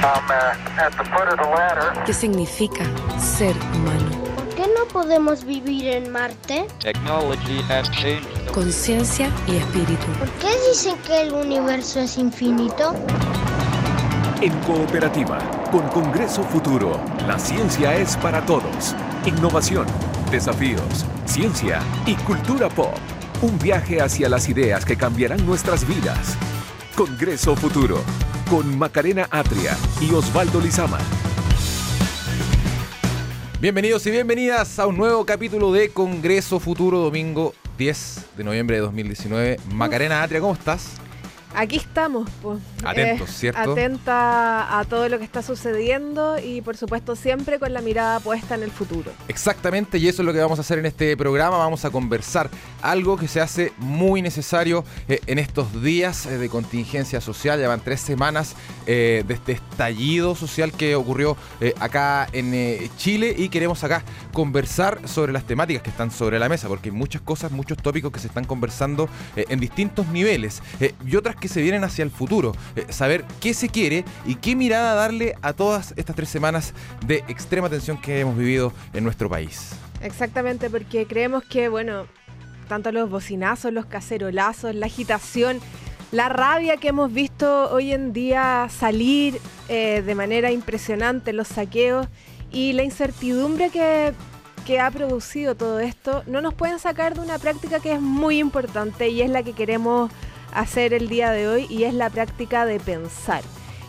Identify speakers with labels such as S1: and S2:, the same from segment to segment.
S1: Uh, ¿Qué significa ser humano?
S2: ¿Por qué no podemos vivir en Marte?
S1: Conciencia y espíritu.
S2: ¿Por qué dicen que el universo es infinito?
S3: En cooperativa, con Congreso Futuro, la ciencia es para todos. Innovación, desafíos, ciencia y cultura pop. Un viaje hacia las ideas que cambiarán nuestras vidas. Congreso Futuro, con Macarena Atria y Osvaldo Lizama.
S4: Bienvenidos y bienvenidas a un nuevo capítulo de Congreso Futuro, domingo 10 de noviembre de 2019. Macarena Atria, ¿cómo estás?
S5: Aquí estamos, pues.
S4: Atentos, ¿cierto?
S5: Atenta a todo lo que está sucediendo y por supuesto siempre con la mirada puesta en el futuro.
S4: Exactamente, y eso es lo que vamos a hacer en este programa. Vamos a conversar algo que se hace muy necesario eh, en estos días eh, de contingencia social. Llevan tres semanas eh, de este estallido social que ocurrió acá en Chile y queremos acá conversar sobre las temáticas que están sobre la mesa, porque hay muchas cosas, muchos tópicos que se están conversando en distintos niveles y otras que se vienen hacia el futuro. Eh, saber qué se quiere y qué mirada darle a todas estas tres semanas de extrema tensión que hemos vivido en nuestro país.
S5: Exactamente, porque creemos que, bueno, tanto los bocinazos, los cacerolazos, la agitación, la rabia que hemos visto hoy en día salir eh, de manera impresionante, los saqueos y la incertidumbre que, que ha producido todo esto, no nos pueden sacar de una práctica que es muy importante y es la que queremos hacer el día de hoy y es la práctica de pensar.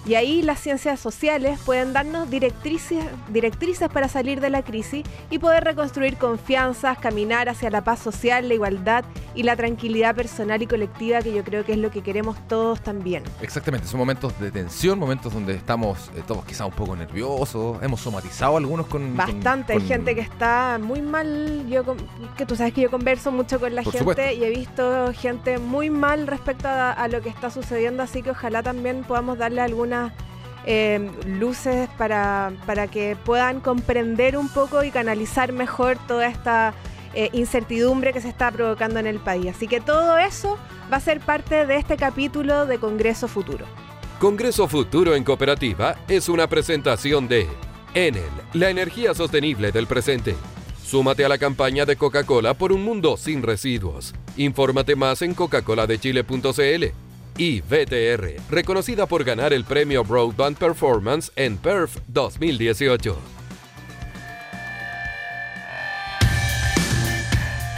S5: Y ahí las ciencias sociales pueden darnos directrices, directrices para salir de la crisis y poder reconstruir confianzas, caminar hacia la paz social, la igualdad y la tranquilidad personal y colectiva que yo creo que es lo que queremos todos también.
S4: Exactamente, son momentos de tensión, momentos donde estamos eh, todos quizás un poco nerviosos, hemos somatizado algunos con...
S5: Bastante, hay gente que está muy mal, yo que tú sabes que yo converso mucho con la gente y he visto gente muy mal respecto a, a lo que está sucediendo, así que ojalá también podamos darle alguna Em, luces para, para, que puedan comprender un poco y canalizar mejor toda esta eh, incertidumbre que se está provocando en el país. Así que todo eso va a ser parte de este capítulo de Congreso Futuro.
S6: Congreso Futuro en Cooperativa es una presentación de Enel, la energía sostenible del presente. Súmate a la campaña de Coca-Cola por un mundo sin residuos. Infórmate más en coca-coladechile.cl y VTR, reconocida por ganar el premio Broadband Performance en PERF 2018.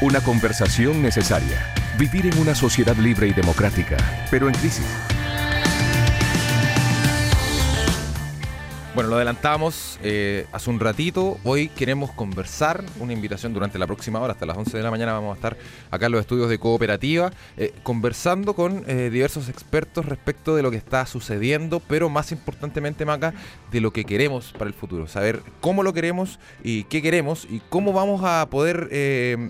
S3: Una conversación necesaria. Vivir en una sociedad libre y democrática, pero en crisis.
S4: Bueno, lo adelantamos eh, hace un ratito. Hoy queremos conversar, una invitación durante la próxima hora, hasta las 11 de la mañana vamos a estar acá en los estudios de cooperativa, eh, conversando con eh, diversos expertos respecto de lo que está sucediendo, pero más importantemente, Maca, de lo que queremos para el futuro. Saber cómo lo queremos y qué queremos y cómo vamos a poder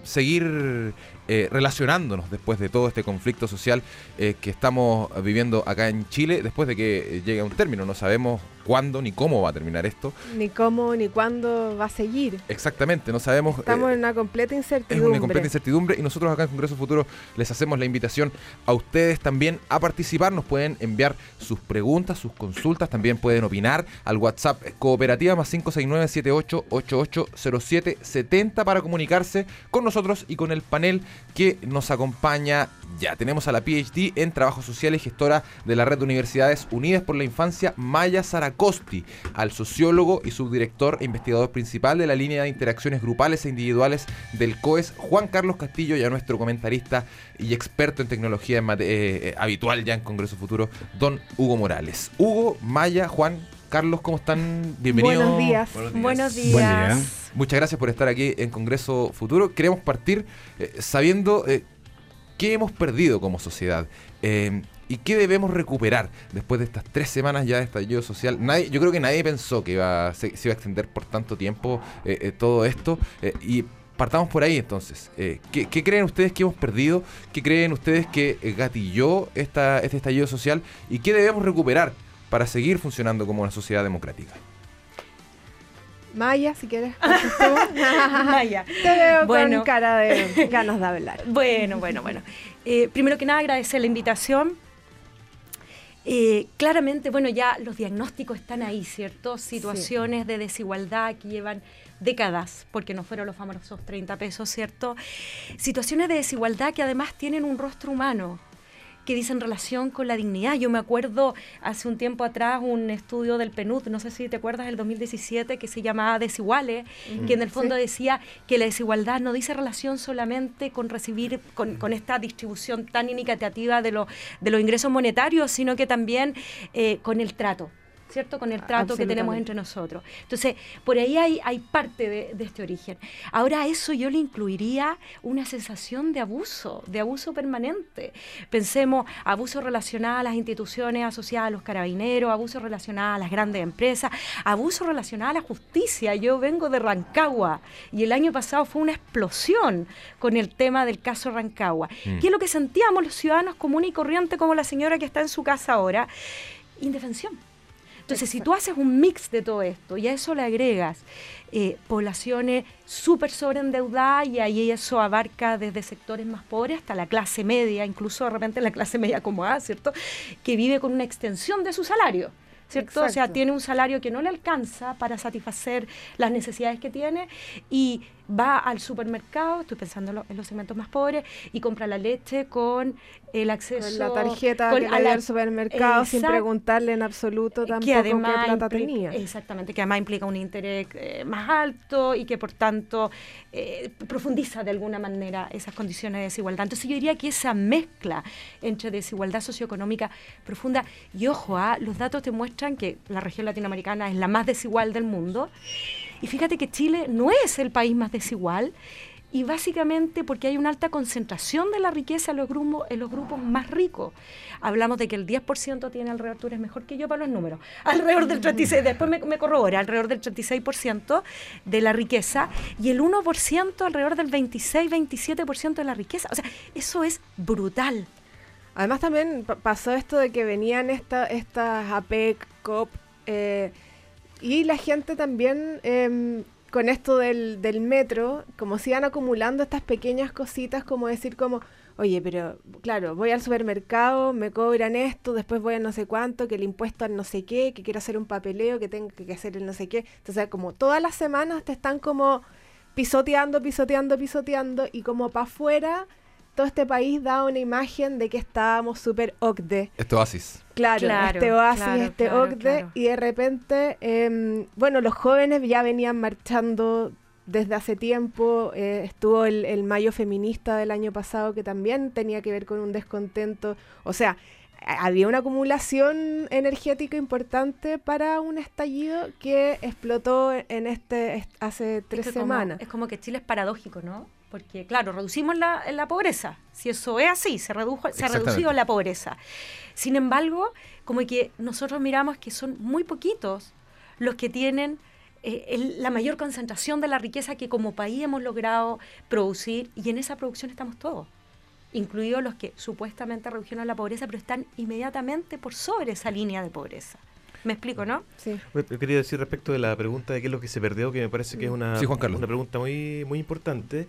S4: seguir relacionándonos después de todo este conflicto social que estamos viviendo acá en Chile, después de que llegue a un término. No sabemos cuándo ni cómo va a terminar esto.
S5: Ni cómo ni cuándo va a seguir.
S4: Exactamente, no sabemos.
S5: Estamos eh, en una completa incertidumbre.
S4: Es una completa incertidumbre y nosotros acá en Congreso Futuro les hacemos la invitación a ustedes también a participar. Nos pueden enviar sus preguntas, sus consultas, también pueden opinar al WhatsApp Cooperativa más 569-78880770 para comunicarse con nosotros y con el panel que nos acompaña ya. Tenemos a la PhD en Trabajo Social y gestora de la Red de Universidades Unidas por la Infancia, Maya Sara Costi, al sociólogo y subdirector e investigador principal de la línea de interacciones grupales e individuales del COES, Juan Carlos Castillo, y a nuestro comentarista y experto en tecnología eh, eh, habitual ya en Congreso Futuro, don Hugo Morales. Hugo, Maya, Juan, Carlos, ¿cómo están? Bienvenidos.
S5: Buenos días. Buenos días.
S4: Muchas gracias por estar aquí en Congreso Futuro. Queremos partir eh, sabiendo qué hemos perdido como sociedad y qué debemos recuperar después de estas tres semanas ya de estallido social. Nadie, yo creo que nadie pensó que iba, se, iba a extender por tanto tiempo eh, eh, todo esto eh, y partamos por ahí entonces. ¿qué, creen ustedes que hemos perdido? ¿Qué creen ustedes que gatilló esta, este estallido social? ¿Y qué debemos recuperar para seguir funcionando como una sociedad democrática?
S5: Maya, si quieres. Maya. Te veo con cara de ganas de hablar.
S7: Bueno, bueno, bueno. primero que nada, agradecer la invitación Eh, claramente, bueno, ya los diagnósticos están ahí, ¿cierto? Situaciones de desigualdad que llevan décadas, porque no fueron los famosos 30 pesos, ¿cierto? Situaciones de desigualdad que además tienen un rostro humano, que dicen relación con la dignidad. Yo me acuerdo hace un tiempo atrás un estudio del PNUD, no sé si te acuerdas, del 2017, que se llamaba Desiguales, que en el fondo decía que la desigualdad no dice relación solamente con recibir, con, esta distribución tan inequitativa de, de los ingresos monetarios, sino que también eh, con el trato ¿cierto? Con el trato que tenemos entre nosotros. Entonces, por ahí hay, hay parte de, este origen. Ahora a eso yo le incluiría una sensación de abuso, de abuso permanente. Pensemos abuso relacionado a las instituciones asociadas a los carabineros, abuso relacionado a las grandes empresas, abuso relacionado a la justicia. Yo vengo de Rancagua y el año pasado fue una explosión con el tema del caso Rancagua. Mm. ¿Qué es lo que sentíamos los ciudadanos comunes y corrientes como la señora que está en su casa ahora? Indefensión entonces, si tú haces un mix de todo esto y a eso le agregas eh, poblaciones súper sobreendeudadas y ahí eso abarca desde sectores más pobres hasta la clase media, incluso de repente la clase media como A, ¿cierto? Que vive con una extensión de su salario. ¿cierto? O sea, tiene un salario que no le alcanza para satisfacer las necesidades que tiene y va al supermercado, estoy pensando en los segmentos más pobres, y compra la leche con el acceso...
S5: Con la tarjeta con, al supermercado sin preguntarle en absoluto tampoco qué plata tenía.
S7: Exactamente, que además implica un interés eh, más alto y que por tanto eh, profundiza de alguna manera esas condiciones de desigualdad. Entonces yo diría que esa mezcla entre desigualdad socioeconómica profunda, y ojo, ¿ah? los datos te muestran que la región latinoamericana es la más desigual del mundo, y fíjate que Chile no es el país más desigual y básicamente porque hay una alta concentración de la riqueza en los grupos, en los grupos más ricos. Hablamos de que el 10% tiene alrededor, tú eres mejor que yo para los números, alrededor del 36%, después me, me corrobora, alrededor del 36% de la riqueza y el 1% alrededor del 26-27% de la riqueza. O sea, eso es brutal.
S5: Además también pasó esto de que venían esta, estas APEC, COP, eh, y la gente también, em, con esto del, del metro, como si iban acumulando estas pequeñas cositas, como decir como, oye, pero claro, voy al supermercado, me cobran esto, después voy a no sé cuánto, que el impuesto al no sé qué, que quiero hacer un papeleo, que tengo que hacer el no sé qué. Entonces, como todas las semanas te están como pisoteando, pisoteando, pisoteando, y como para afuera todo este país da una imagen de que estábamos súper OCDE.
S4: Este oasis.
S5: Claro, este oasis, este OCDE, y de repente, em, bueno, los jóvenes ya venían marchando desde hace tiempo, eh, estuvo el, el, Mayo Feminista del año pasado que también tenía que ver con un descontento, o sea, había una acumulación energética importante para un estallido que explotó en este hace tres semanas.
S7: es como que Chile es paradójico, ¿no? Porque, claro, reducimos la, la pobreza. Si eso es así, se, redujo, se ha reducido la pobreza. Sin embargo, como que nosotros miramos que son muy poquitos los que tienen eh, la mayor concentración de la riqueza que como país hemos logrado producir y en esa producción estamos todos, incluidos los que supuestamente redujeron la pobreza, pero están inmediatamente por sobre esa línea de pobreza. ¿Me explico, no?
S8: Sí. Yo quería decir respecto de la pregunta de qué es lo que se perdió, que me parece que es una, una pregunta muy, muy importante.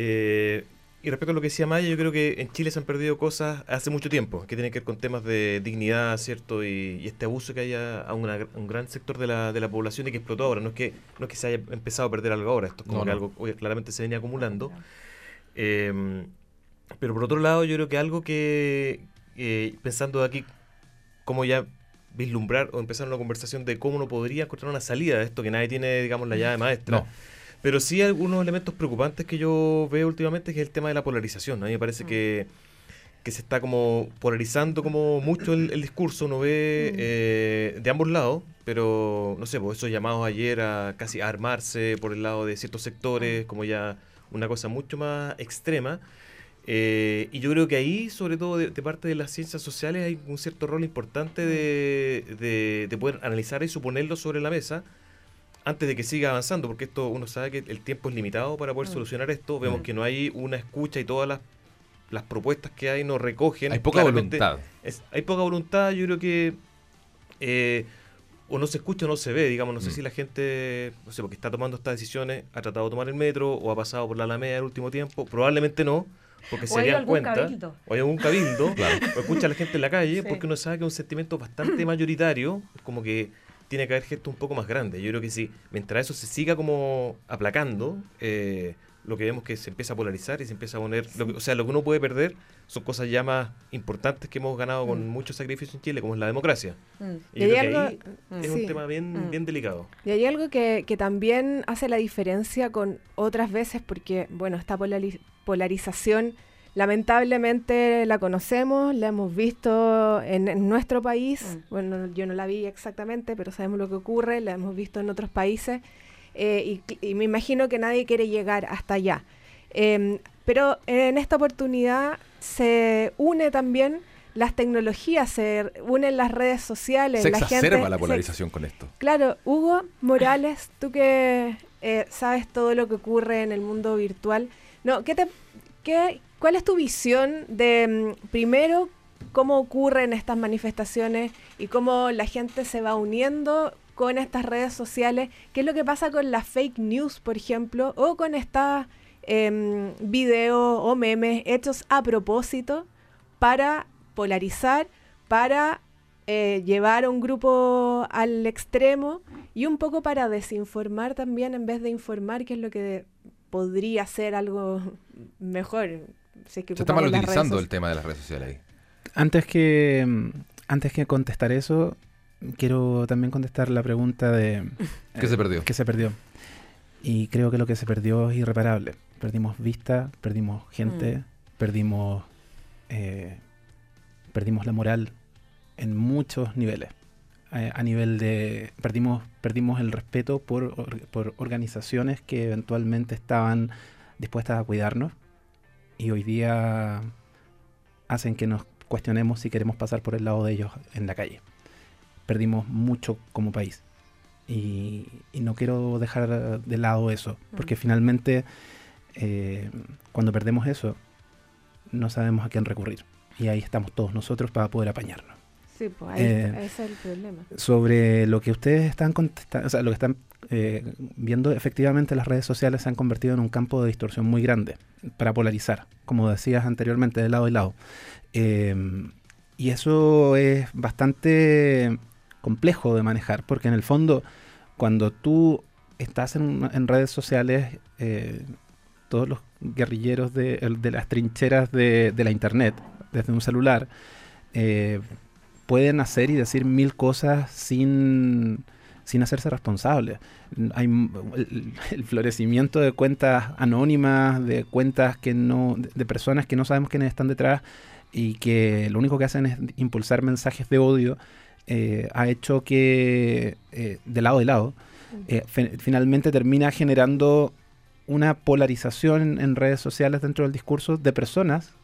S8: Eh, y respecto a lo que decía Maya, yo creo que en Chile se han perdido cosas hace mucho tiempo, que tienen que ver con temas de dignidad, ¿cierto? Y, este abuso que haya a un gran sector de la, de la población y que explotó ahora. No es que no es que se haya empezado a perder algo ahora, esto es como que algo claramente se venía acumulando. Em, pero por otro lado, yo creo que algo que, pensando aquí, cómo ya vislumbrar o empezar una conversación de cómo uno podría encontrar una salida de esto, que nadie tiene, digamos, la llave maestra. Pero sí algunos elementos preocupantes que yo veo últimamente, que es el tema de la polarización. A mí me parece mm. que, se está como polarizando como mucho el, discurso, uno ve mm. eh, de ambos lados, pero no sé, pues esos llamados ayer a casi armarse por el lado de ciertos sectores, mm. como ya una cosa mucho más extrema. Eh, y yo creo que ahí, sobre todo de, parte de las ciencias sociales, hay un cierto rol importante de, de, de poder analizar y suponerlo sobre la mesa antes de que siga avanzando, porque esto uno sabe que el tiempo es limitado para poder mm. solucionar esto, vemos mm. que no hay una escucha y todas las, las propuestas que hay no recogen.
S4: Hay poca voluntad.
S8: hay poca voluntad, yo creo que eh, o no se escucha o no se ve, digamos, no sé mm. si la gente, no sé, porque está tomando estas decisiones, ha tratado de tomar el metro o ha pasado por la Alameda el último tiempo, probablemente no, porque se dan cuenta, o hay algún cabildo, o escucha a la gente en la calle, porque uno sabe que es un sentimiento bastante mayoritario, como que tiene que haber gestos un poco más grandes. Yo creo que sí, mientras eso se siga como aplacando, eh, lo que vemos que se empieza a polarizar y se empieza a poner, o sea, lo que uno puede perder son cosas ya más importantes que hemos ganado con mm. mucho sacrificio en Chile, como es la democracia. Mm. Y, yo creo que ahí mm. es un tema bien, bien delicado.
S5: Y hay algo que, que, también hace la diferencia con otras veces, porque, bueno, esta polarización lamentablemente la conocemos, la hemos visto en, nuestro país, bueno, yo no la vi exactamente, pero sabemos lo que ocurre, la hemos visto en otros países. Eh, y, me imagino que nadie quiere llegar hasta allá. Em, pero en esta oportunidad se une también las tecnologías, se unen las redes sociales.
S4: Se la exacerba la polarización con esto.
S5: Claro, Hugo Morales, tú que eh, sabes todo lo que ocurre en el mundo virtual, no, ¿qué te, ¿cuál es tu visión de, mm, primero, cómo ocurren estas manifestaciones y cómo la gente se va uniendo con estas redes sociales, qué es lo que pasa con las fake news, por ejemplo, o con estos eh, videos o memes hechos a propósito para polarizar, para eh, llevar a un grupo al extremo y un poco para desinformar también en vez de informar, que es lo que podría ser algo mejor.
S4: Se está mal utilizando el tema de las redes sociales
S9: Antes que, antes que contestar eso, quiero también contestar la pregunta de...
S4: ¿Qué se perdió?
S9: ¿Qué se perdió? Y creo que lo que se perdió es irreparable. Perdimos vista, perdimos gente, mm. perdimos, eh, perdimos la moral en muchos niveles. A nivel de... Perdimos, perdimos el respeto por, por organizaciones que eventualmente estaban dispuestas a cuidarnos y hoy día hacen que nos cuestionemos si queremos pasar por el lado de ellos en la calle perdimos mucho como país. Y, no quiero dejar de lado eso, porque finalmente eh, cuando perdemos eso, no sabemos a quién recurrir. Y ahí estamos todos nosotros para poder apañarnos.
S5: Sí, pues ahí eh, ese es el problema.
S9: Sobre lo que ustedes están contestando, o sea, lo que están eh, viendo, efectivamente las redes sociales se han convertido en un campo de distorsión muy grande para polarizar, como decías anteriormente, de lado y lado. y eso es bastante complejo de manejar, porque en el fondo, cuando tú estás en, redes sociales, eh, todos los guerrilleros de, las trincheras de, la internet, desde un celular, eh, pueden hacer y decir mil cosas sin, sin hacerse responsables. Hay el, florecimiento de cuentas anónimas, de cuentas que no, de personas que no sabemos quiénes están detrás y que lo único que hacen es impulsar mensajes de odio eh, ha hecho que, eh, de lado de lado, eh, finalmente termina generando una polarización en redes sociales dentro del discurso de personas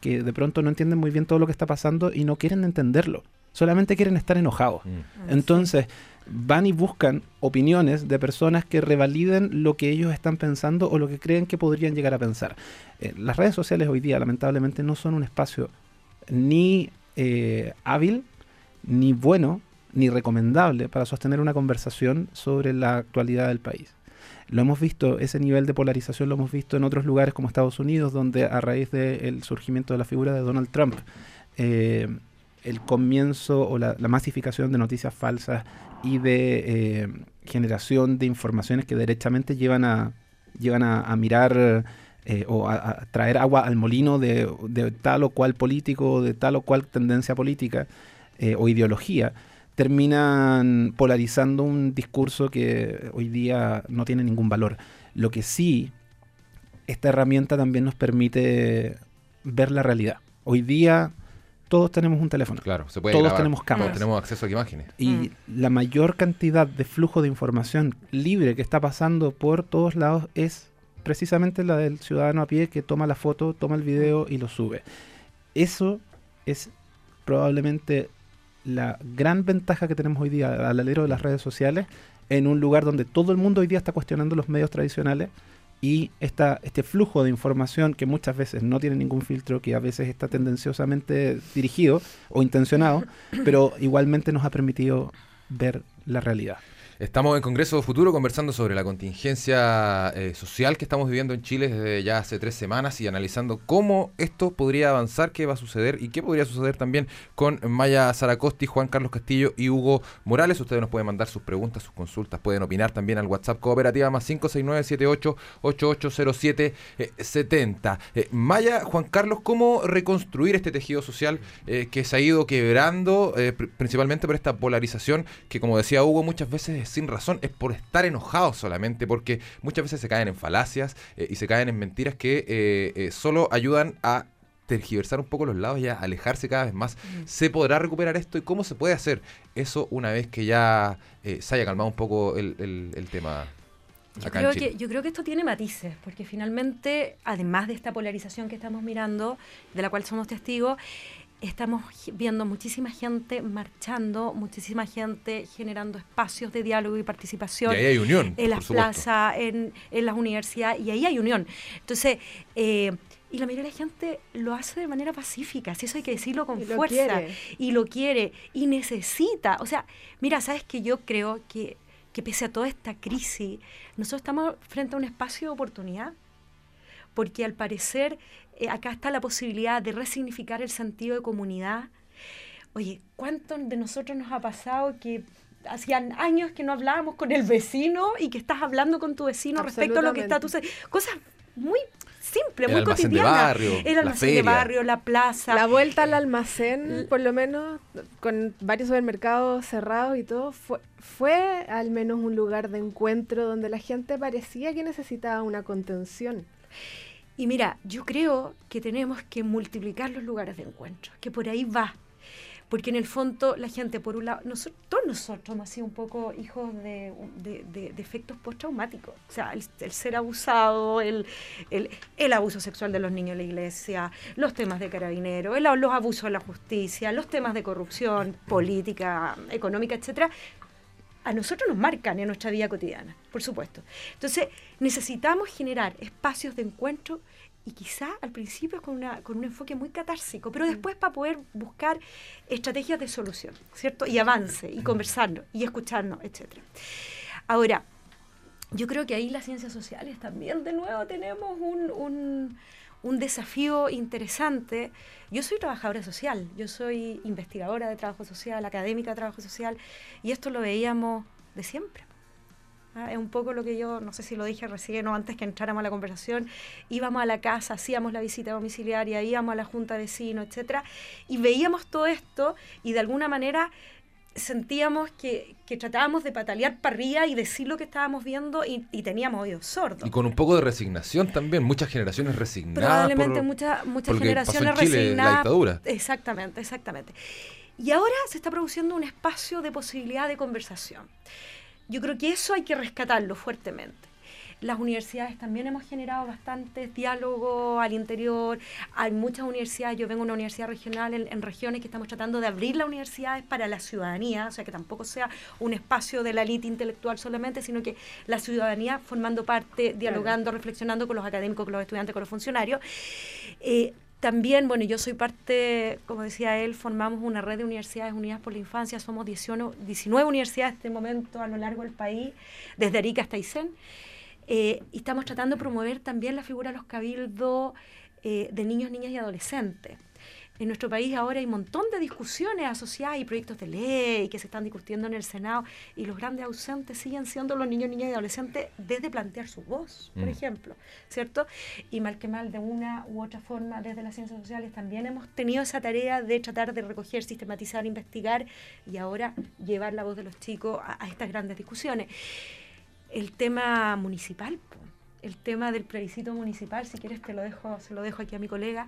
S9: que de pronto no entienden muy bien todo lo que está pasando y no quieren entenderlo, solamente quieren estar enojados. Mm. Ah, Entonces, van y buscan opiniones de personas que revaliden lo que ellos están pensando o lo que creen que podrían llegar a pensar. las redes sociales hoy día, lamentablemente, no son un espacio ni hábil ni bueno ni recomendable para sostener una conversación sobre la actualidad del país. Lo hemos visto, ese nivel de polarización lo hemos visto en otros lugares como Estados Unidos, donde a raíz del surgimiento de la figura de Donald Trump, eh, el comienzo o la, masificación de noticias falsas y de eh, generación de informaciones que derechamente llevan a, llevan a, mirar eh, o a, traer agua al molino de, de, tal o cual político, de tal o cual tendencia política, eh, o ideología, terminan polarizando un discurso que hoy día no tiene ningún valor. Lo que sí, esta herramienta también nos permite ver la realidad. Hoy día todos tenemos un teléfono.
S4: Claro, se puede
S9: Todos tenemos cámaras.
S4: Tenemos acceso a imágenes.
S9: Y mm. la mayor cantidad de flujo de información libre que está pasando por todos lados es precisamente la del ciudadano a pie que toma la foto, toma el video y lo sube. Eso es probablemente la gran ventaja que tenemos hoy día al alero de las redes sociales en un lugar donde todo el mundo hoy día está cuestionando los medios tradicionales y esta, este flujo de información que muchas veces no tiene ningún filtro, que a veces está tendenciosamente dirigido o intencionado, pero igualmente nos ha permitido ver la realidad.
S4: Estamos en Congreso Futuro conversando sobre la contingencia eh, social que estamos viviendo en Chile desde ya hace tres semanas y analizando cómo esto podría avanzar, qué va a suceder y qué podría suceder también con Maya Zaracosti, Juan Carlos Castillo y Hugo Morales. Ustedes nos pueden mandar sus preguntas, sus consultas, pueden opinar también al WhatsApp Cooperativa más 569-78-880770. Eh, Maya, Juan Carlos, ¿cómo reconstruir este tejido social eh, que se ha ido quebrando principalmente por esta polarización que, como decía Hugo, muchas veces sin razón, es por estar enojado solamente, porque muchas veces se caen en falacias eh, y se caen en mentiras que eh, eh, solo ayudan a tergiversar un poco los lados y a alejarse cada vez más. Mm. ¿Se podrá recuperar esto y cómo se puede hacer eso una vez que ya se haya calmado un poco el, tema?
S7: Yo creo, que, yo creo que esto tiene matices, porque finalmente, además de esta polarización que estamos mirando, de la cual somos testigos, estamos viendo muchísima gente marchando, muchísima gente generando espacios de diálogo y participación.
S4: Y ahí hay unión.
S7: En las plazas, en, en, las universidades, y ahí hay unión. Entonces, eh, y la mayoría de la gente lo hace de manera pacífica, si eso hay que decirlo con fuerza. y lo quiere, y necesita. O sea, mira, sabes que yo creo que, que pese a toda esta crisis, nosotros estamos frente a un espacio de oportunidad porque al parecer eh, acá está la posibilidad de resignificar el sentido de comunidad. Oye, ¿cuánto de nosotros nos ha pasado que hacían años que no hablábamos con el vecino y que estás hablando con tu vecino respecto a lo que está tu cosas muy simples, muy cotidianas. el almacén de barrio, la plaza.
S5: La vuelta al almacén, por lo menos, con varios supermercados cerrados y todo, fue, fue al menos un lugar de encuentro donde la gente parecía que necesitaba una contención.
S7: Y mira, yo creo que tenemos que multiplicar los lugares de encuentro, que por ahí va. Porque en el fondo la gente, por un lado, nosotros, todos nosotros hemos sido un poco hijos de, de, efectos postraumáticos. O sea, el, ser abusado, el, el, abuso sexual de los niños en la iglesia, los temas de carabineros, los abusos de la justicia, los temas de corrupción política, económica, etcétera, a nosotros nos marcan en nuestra vida cotidiana, por supuesto. Entonces, necesitamos generar espacios de encuentro y quizá al principio con, una, con un enfoque muy catársico, pero mm. después para poder buscar estrategias de solución, ¿cierto? Y avance, y conversarnos, y escucharnos, etc. Ahora, yo creo que ahí las ciencias sociales también de nuevo tenemos un un desafío interesante. Yo soy trabajadora social, yo soy investigadora de trabajo social, académica de trabajo social, y esto lo veíamos de siempre. ¿ah? Es un poco lo que yo, no sé si lo dije recién o antes que entráramos a la conversación, íbamos a la casa, hacíamos la visita domiciliaria, íbamos a la junta de vecinos, etcétera, y veíamos todo esto y de alguna manera sentíamos que, tratábamos de patalear para arriba y decir lo que estábamos viendo y, teníamos oídos sordos.
S4: Y con un poco de resignación también, muchas generaciones resignadas.
S7: Probablemente muchas muchas generaciones resignadas.
S4: La dictadura.
S7: Exactamente, exactamente. Y ahora se está produciendo un espacio de posibilidad de conversación. Yo creo que eso hay que rescatarlo fuertemente. Las universidades también hemos generado bastantes diálogos al interior. Hay muchas universidades, yo vengo de una universidad regional en, regiones que estamos tratando de abrir las universidades para la ciudadanía, o sea, que tampoco sea un espacio de la élite intelectual solamente, sino que la ciudadanía formando parte, dialogando, reflexionando con los académicos, con los estudiantes, con los funcionarios. Eh, también, bueno, yo soy parte, como decía él, formamos una red de universidades unidas por la infancia, somos 19, 19 universidades en este momento a lo largo del país, desde Arica hasta Aysén. Eh, y estamos tratando de promover también la figura de los cabildos eh, de niños, niñas y adolescentes. En nuestro país ahora hay un montón de discusiones asociadas y proyectos de ley que se están discutiendo en el Senado y los grandes ausentes siguen siendo los niños, niñas y adolescentes desde plantear su voz, por mm. ejemplo, ¿cierto? Y mal que mal, de una u otra forma, desde las ciencias sociales también hemos tenido esa tarea de tratar de recoger, sistematizar, investigar y ahora llevar la voz de los chicos a estas grandes discusiones el tema municipal, el tema del plebiscito municipal, si quieres te lo dejo, se lo dejo aquí a mi colega.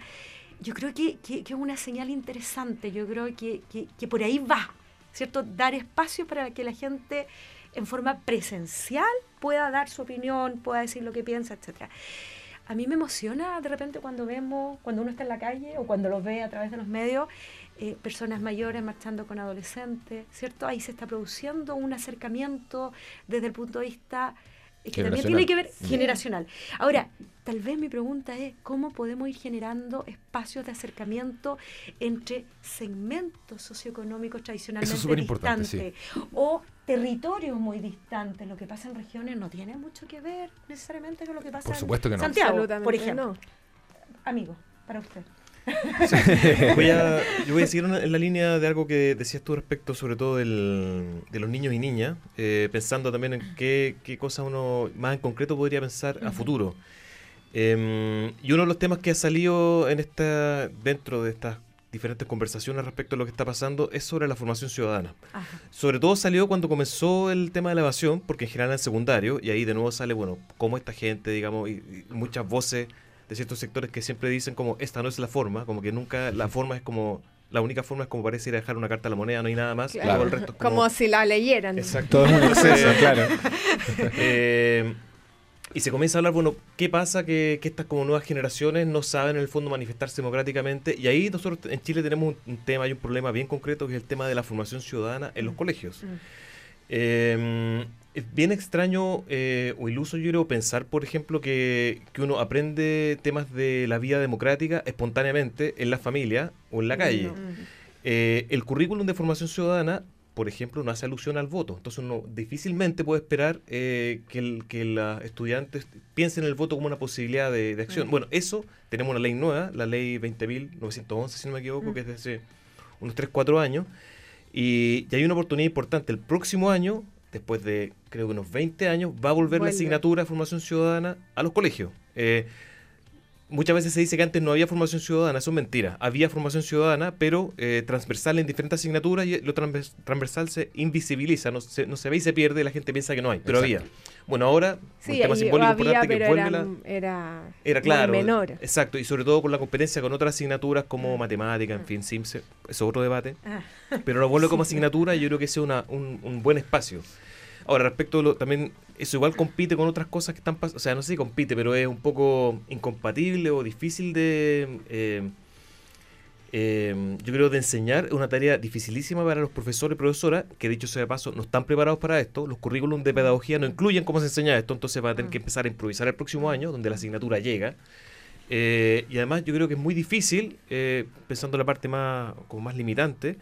S7: Yo creo que, es una señal interesante, yo creo que, que, por ahí va, ¿cierto? Dar espacio para que la gente en forma presencial pueda dar su opinión, pueda decir lo que piensa, etcétera. A mí me emociona de repente cuando vemos, cuando uno está en la calle o cuando lo ve a través de los medios, eh, personas mayores marchando con adolescentes, ¿cierto? Ahí se está produciendo un acercamiento desde el punto de vista eh, que también tiene que ver generacional. Ahora, tal vez mi pregunta es cómo podemos ir generando espacios de acercamiento entre segmentos socioeconómicos tradicionalmente distantes o territorios muy distantes. Lo que pasa en regiones no tiene mucho que ver necesariamente con lo que pasa
S4: por supuesto
S7: en
S4: que no.
S7: Santiago, por ejemplo. Amigo, para usted.
S8: voy a, yo voy a seguir en la línea de algo que decías tú respecto sobre todo del, de los niños y niñas, eh, pensando también en qué, qué cosa uno más en concreto podría pensar a futuro. Em, y uno de los temas que ha salido en esta dentro de estas diferentes conversaciones respecto a lo que está pasando es sobre la formación ciudadana. Sobre todo salió cuando comenzó el tema de la evasión, porque en general en secundario, y ahí de nuevo sale, bueno, cómo esta gente, digamos, y, muchas voces de ciertos sectores que siempre dicen como, esta no es la forma, como que nunca la forma es como la única forma es como parece ir a dejar una carta a la moneda, no hay nada más.
S5: el resto como... si la leyeran.
S8: Exacto. Todo es un exceso, claro. eh, y se comienza a hablar, bueno, ¿qué pasa que, estas como nuevas generaciones no saben en el fondo manifestarse democráticamente? Y ahí nosotros en Chile tenemos un, tema y un problema bien concreto que es el tema de la formación ciudadana en los mm. colegios. Mm. Es bien extraño eh, o iluso yo creo pensar, por ejemplo, que, que, uno aprende temas de la vida democrática espontáneamente en la familia o en la calle. Eh, el currículum de formación ciudadana por ejemplo, no hace alusión al voto. Entonces uno difícilmente puede esperar eh, que, el, que los estudiantes piensen en el voto como una posibilidad de, acción. Mm. Bueno, eso, tenemos una ley nueva, la ley 20.911, si no me equivoco, mm. que es de hace unos 3, 4 años, y, hay una oportunidad importante. El próximo año, después de creo que unos 20 años, va a volver la asignatura de formación ciudadana a los colegios. Eh, muchas veces se dice que antes no había formación ciudadana, eso es mentira. Había formación ciudadana, pero eh, transversal en diferentes asignaturas y lo transversal se invisibiliza, no se, no se ve y se pierde, la gente piensa que no hay, pero había. Bueno, ahora
S5: un tema simbólico importante que vuelve era, era, claro, menor.
S8: Exacto, y sobre todo con la competencia con otras asignaturas como ah. matemática, en ah. fin, SIMS, eso es otro debate. Ah. Pero lo vuelve como asignatura y yo creo que es una, un, un buen espacio. Ahora, respecto a lo, también, eso igual compite con otras cosas que están pasando, o sea, no sé si compite, pero es un poco incompatible o difícil de, eh, eh, yo creo, de enseñar. Es una tarea dificilísima para los profesores y profesoras, que dicho sea de paso, no están preparados para esto. Los currículums de pedagogía no incluyen cómo se enseña esto, entonces va a tener que empezar a improvisar el próximo año, donde la asignatura llega. Eh, y además yo creo que es muy difícil, pensando la parte más, como más limitante,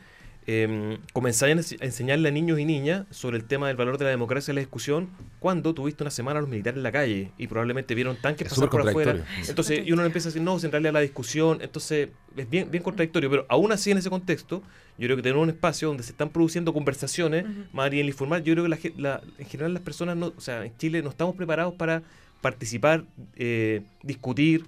S8: eh, comenzar a enseñarle a niños y niñas sobre el tema del valor de la democracia y la discusión cuando tuviste una semana a los militares en la calle y probablemente vieron tanques pasar por afuera. Entonces, y uno empieza a decir, no, centrarle a la discusión. Entonces, es bien, bien contradictorio. Pero aún así, en ese contexto, yo creo que tener un espacio donde se están produciendo conversaciones, más bien informal, yo creo que la, en general las personas, no, o sea, en Chile no estamos preparados para participar, eh, discutir,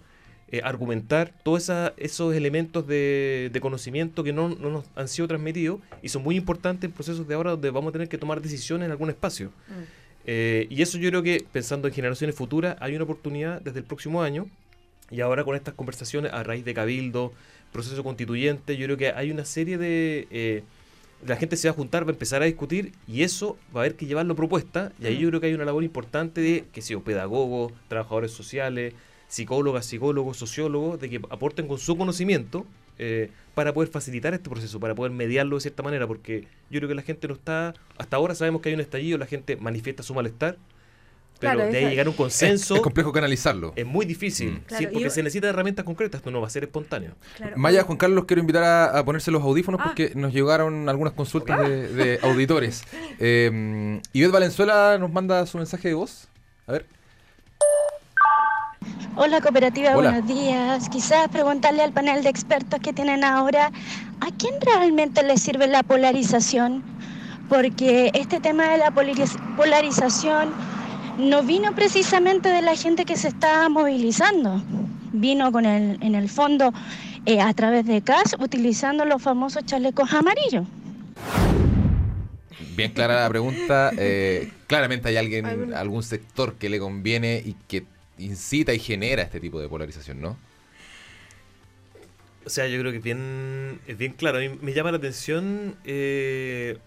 S8: eh, argumentar todos esos elementos de, conocimiento que no, nos han sido transmitidos y son muy importantes en procesos de ahora donde vamos a tener que tomar decisiones en algún espacio. Mm. Eh, y eso yo creo que pensando en generaciones futuras hay una oportunidad desde el próximo año y ahora con estas conversaciones a raíz de Cabildo, proceso constituyente, yo creo que hay una serie de... Eh, la gente se va a juntar, va a empezar a discutir y eso va a haber que llevarlo propuesta y ahí mm. yo creo que hay una labor importante de que sea pedagogos, trabajadores sociales, psicólogas, psicólogos, sociólogos, de que aporten con su conocimiento eh, para poder facilitar este proceso, para poder mediarlo de cierta manera, porque yo creo que la gente no está, hasta ahora sabemos que hay un estallido, la gente manifiesta su malestar, pero de ahí llegar a un consenso.
S4: Es, complejo canalizarlo.
S8: Es muy difícil, mm. porque se necesitan herramientas concretas, esto no va a ser espontáneo.
S4: Maya, Juan Carlos, quiero invitar a, ponerse los audífonos ah. porque nos llegaron algunas consultas de, auditores. Eh, Ivette Valenzuela nos manda su mensaje de voz. A ver.
S10: Hola cooperativa, buenos días. Quizás preguntarle al panel de expertos que tienen ahora, ¿a quién realmente le sirve la polarización? Porque este tema de la polarización no vino precisamente de la gente que se está movilizando, vino con el, en el fondo eh, a través de CAS utilizando los famosos chalecos amarillos.
S4: Bien clara la pregunta. Eh, claramente hay alguien, algún sector que le conviene y que incita y genera este tipo de polarización, ¿no?
S8: O sea, yo creo que es bien, es bien claro. A mí me llama la atención. Eh,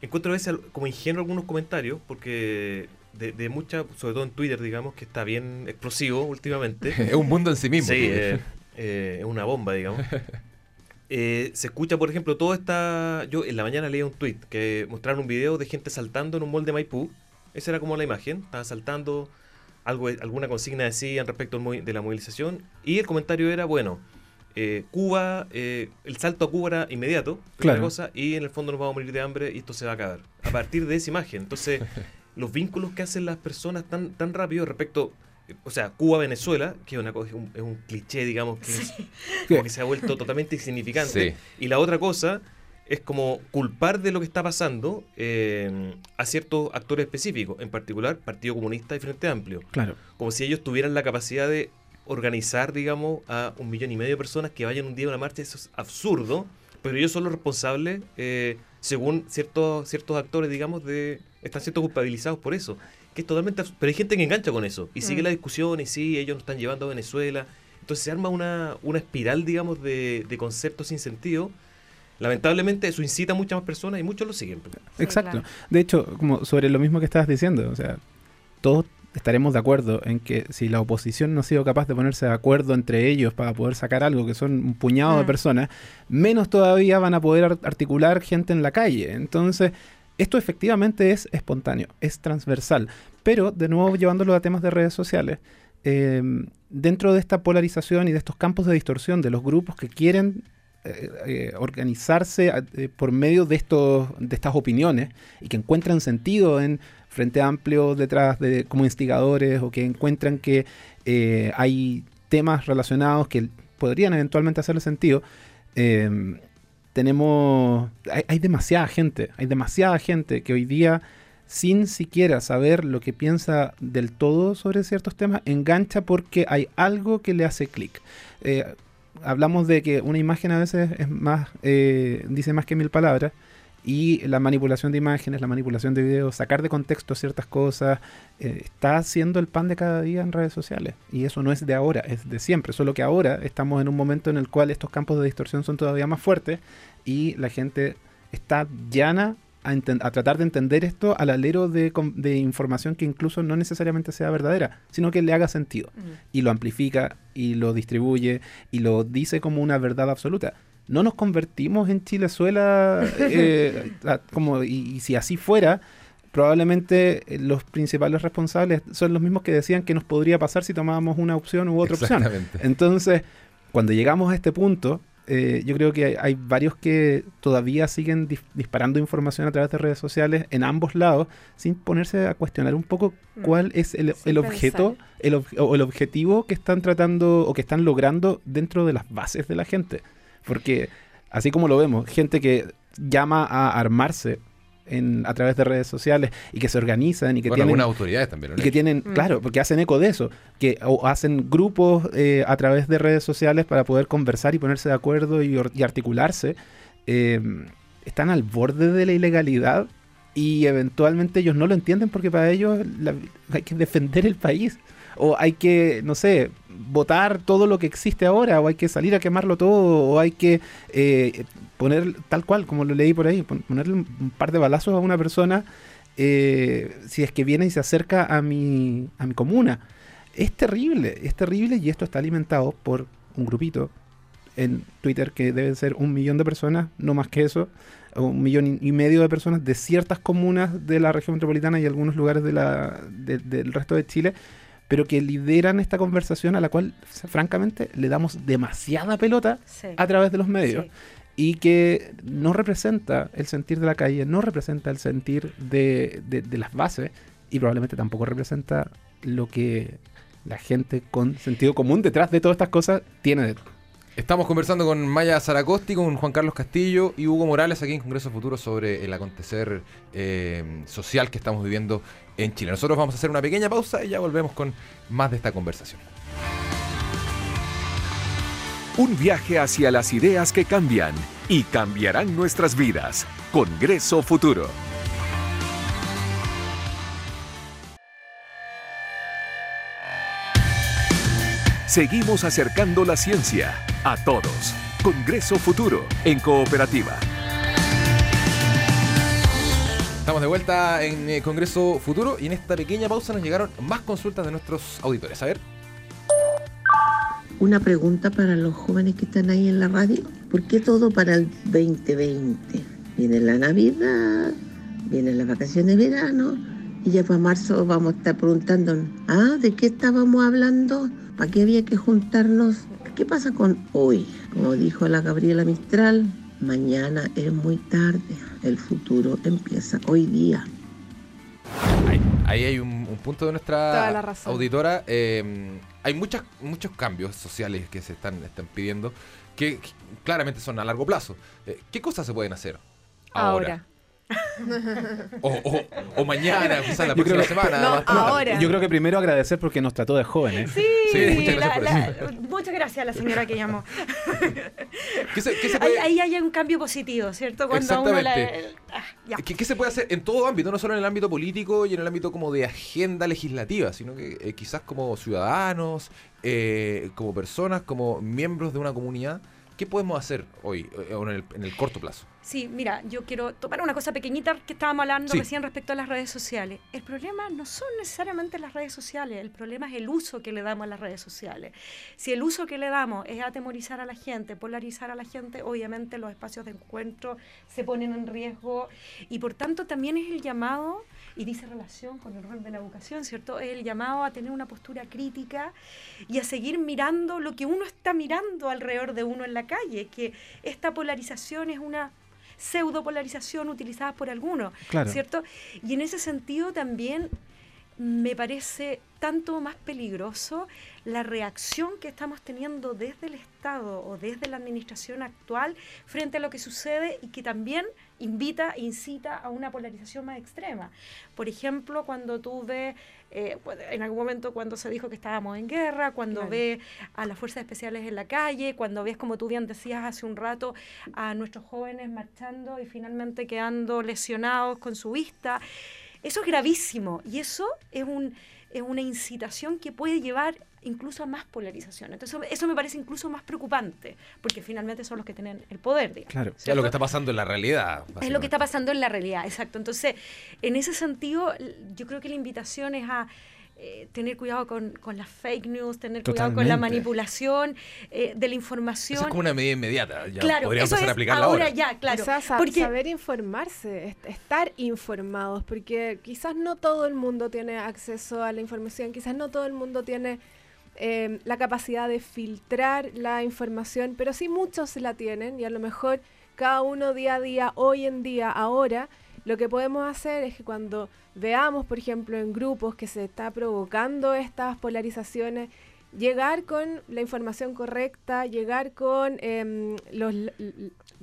S8: encuentro a veces como ingenuo algunos comentarios, porque de, de mucha, sobre todo en Twitter, digamos, que está bien explosivo últimamente.
S4: es un mundo en sí mismo.
S8: Sí, eh, eh, es una bomba, digamos. se escucha, por ejemplo, todo esta... Yo en la mañana leí un tweet que mostraron un video de gente saltando en un molde Maipú. Esa era como la imagen. Estaba saltando algo, alguna consigna decían respecto de la movilización y el comentario era, bueno, eh, Cuba, eh, el salto a Cuba era inmediato, claro. cosa, y en el fondo nos vamos a morir de hambre y esto se va a acabar. A partir de esa imagen. Entonces, los vínculos que hacen las personas tan, tan rápido respecto o sea, Cuba-Venezuela, que es, una, es, un, es un cliché, digamos, que, que se ha vuelto totalmente insignificante. Y la otra cosa es como culpar de lo que está pasando eh, a ciertos actores específicos, en particular Partido Comunista y Frente Amplio.
S9: Claro.
S8: Como si ellos tuvieran la capacidad de organizar, digamos, a un millón y medio de personas que vayan un día a una marcha. Eso es absurdo, pero ellos son los responsables, eh, según ciertos, ciertos actores, digamos, de están siendo culpabilizados por eso que es totalmente... Pero hay gente que engancha con eso y sigue mm. la discusión y sí, ellos nos están llevando a Venezuela. Entonces se arma una, una espiral, digamos, de, de conceptos sin sentido. Lamentablemente eso incita a muchas más personas y muchos lo siguen.
S9: Exacto. De hecho, como sobre lo mismo que estabas diciendo, o sea, todos estaremos de acuerdo en que si la oposición no ha sido capaz de ponerse de acuerdo entre ellos para poder sacar algo, que son un puñado de mm. personas, menos todavía van a poder articular gente en la calle. Entonces, esto efectivamente es espontáneo, es transversal, pero de nuevo llevándolo a temas de redes sociales, em, dentro de esta polarización y de estos campos de distorsión de los grupos que quieren eh, eh, organizarse eh, por medio de, estos, de estas opiniones y que encuentran sentido en Frente Amplio detrás de como instigadores o que encuentran que hay temas relacionados que podrían eventualmente hacerle sentido, em, tenemos, hay, demasiada gente, hay demasiada gente que hoy día, sin siquiera saber lo que piensa del todo sobre ciertos temas, engancha porque hay algo que le hace clic. Hablamos de que una imagen a veces es más, eh, dice más que mil palabras y la manipulación de imágenes, la manipulación de videos, sacar de contexto ciertas cosas, eh, está siendo el pan de cada día en redes sociales. Y eso no es de ahora, es de siempre. Solo que ahora estamos en un momento en el cual estos campos de distorsión son todavía más fuertes y la gente está llana a, tratar de entender esto al alero de, de, información que incluso no necesariamente sea verdadera, sino que le haga sentido. Y lo amplifica y lo distribuye y lo dice como una verdad absoluta no nos convertimos en Chilezuela eh, como, y, si así fuera, probablemente eh, los principales responsables son los mismos que decían que nos podría pasar si tomábamos una opción u otra opción. Entonces, cuando llegamos a este punto, eh, yo creo que hay, varios que todavía siguen disparando información a través de redes sociales en ambos lados, sin ponerse a cuestionar un poco mm. cuál es el, objeto el, o el objetivo que están tratando o que están logrando dentro de las bases de la gente. Porque así como lo vemos, gente que llama a armarse en, a través de redes sociales y que se organizan y que tienen
S4: algunas autoridades también
S9: y que tienen mm. claro porque hacen eco de eso que o hacen grupos eh, a través de redes sociales para poder conversar y ponerse de acuerdo y, articularse em, están al borde de la ilegalidad y eventualmente ellos no lo entienden porque para ellos hay que defender el país o hay que, no sé, votar todo lo que existe ahora, o hay que salir a quemarlo todo, o hay que eh, poner tal cual, como lo leí por ahí, ponerle un par de balazos a una persona eh, si es que viene y se acerca a mi, a mi comuna. Es terrible, es terrible y esto está alimentado por un grupito en Twitter que deben ser un millón de personas, no más que eso, un millón y medio de personas de ciertas comunas de la región metropolitana y algunos lugares de la, del resto de Chile pero que lideran esta conversación a la cual, francamente, le damos demasiada pelota a través de los medios. Y que no representa el sentir de la calle, no representa el sentir de, de las bases y probablemente tampoco representa lo que la gente con sentido común detrás de todas estas cosas tiene detrás.
S4: Estamos conversando con Maya Zaracosti, con Juan Carlos Castillo y Hugo Morales aquí en Congreso Futuro sobre el acontecer eh, social que estamos viviendo en Chile. Nosotros vamos a hacer una pequeña pausa y ya volvemos con más de esta conversación.
S3: Un viaje hacia las ideas que cambian y cambiarán nuestras vidas. Congreso Futuro. Seguimos acercando la ciencia a todos. Congreso Futuro en Cooperativa.
S4: Estamos de vuelta en eh, Congreso Futuro y en esta pequeña pausa nos llegaron más consultas de nuestros auditores. A ver.
S11: Una pregunta para los jóvenes que están ahí en la radio. ¿Por qué todo para el 2020? Viene la Navidad, vienen las vacaciones de verano y ya para marzo vamos a estar preguntando, ah, ¿de qué estábamos hablando? ¿Para qué había que juntarnos? ¿Qué pasa con hoy? Como dijo la Gabriela Mistral, mañana es muy tarde, el futuro empieza hoy día.
S4: Ahí, hay un, punto de nuestra auditora. Eh, hay muchas, muchos cambios sociales que se están, están pidiendo que, claramente son a largo plazo. Eh, ¿Qué cosas se pueden hacer ahora? o, mañana, quizás la próxima semana.
S9: ahora. Yo creo que primero agradecer porque nos trató de jóvenes.
S7: Sí, muchas, gracias muchas, gracias a la señora que llamó. ahí, hay un cambio positivo, ¿cierto?
S4: Cuando uno la, ¿Qué, se puede hacer en todo ámbito? No solo en el ámbito político y en el ámbito como de agenda legislativa, sino que eh, quizás como ciudadanos, eh, como personas, como miembros de una comunidad. ¿Qué podemos hacer hoy, eh, en el, en el corto plazo?
S7: Sí, mira, yo quiero tomar una cosa pequeñita que estábamos hablando recién respecto a las redes sociales. El problema no son necesariamente las redes sociales, el problema es el uso que le damos a las redes sociales. Si el uso que le damos es atemorizar a la gente, polarizar a la gente, obviamente los espacios de encuentro se ponen en riesgo y por tanto también es el llamado, y dice relación con el rol de la educación, ¿cierto? Es el llamado a tener una postura crítica y a seguir mirando lo que uno está mirando alrededor de uno en la calle, que esta polarización es una pseudopolarización utilizada por algunos, ¿cierto? Y en ese sentido también me parece tanto más peligroso la reacción que estamos teniendo desde el Estado o desde la administración actual frente a lo que sucede y que también invita, incita a una polarización más extrema. Por ejemplo, cuando tú ves, eh, pues, en algún momento cuando se dijo que estábamos en guerra, cuando ves a las fuerzas especiales en la calle, cuando ves, como tú bien decías hace un rato, a nuestros jóvenes marchando y finalmente quedando lesionados con su vista. Eso es gravísimo y eso es, un, es una incitación que puede llevar incluso a más polarización. Entonces eso me parece incluso más preocupante, porque finalmente son los que tienen el poder. Digamos,
S4: claro, es lo que está pasando en la realidad.
S7: Es lo que está pasando en la realidad, exacto. Entonces, en ese sentido, yo creo que la invitación es a eh, tener cuidado con, con, las fake news, tener cuidado con la manipulación eh, de la información.
S4: es como una medida inmediata.
S7: Ya claro, podríamos empezar a aplicarla ahora. ya, claro.
S5: porque, saber informarse, estar informados, porque quizás no todo el mundo tiene acceso a la información, quizás no todo el mundo tiene eh, la capacidad de filtrar la información, pero sí muchos la tienen y a lo mejor cada uno día a día, hoy en día, ahora, lo que podemos hacer es que cuando veamos, por ejemplo, en grupos que se está provocando estas polarizaciones, llegar con la información correcta, llegar con em, los...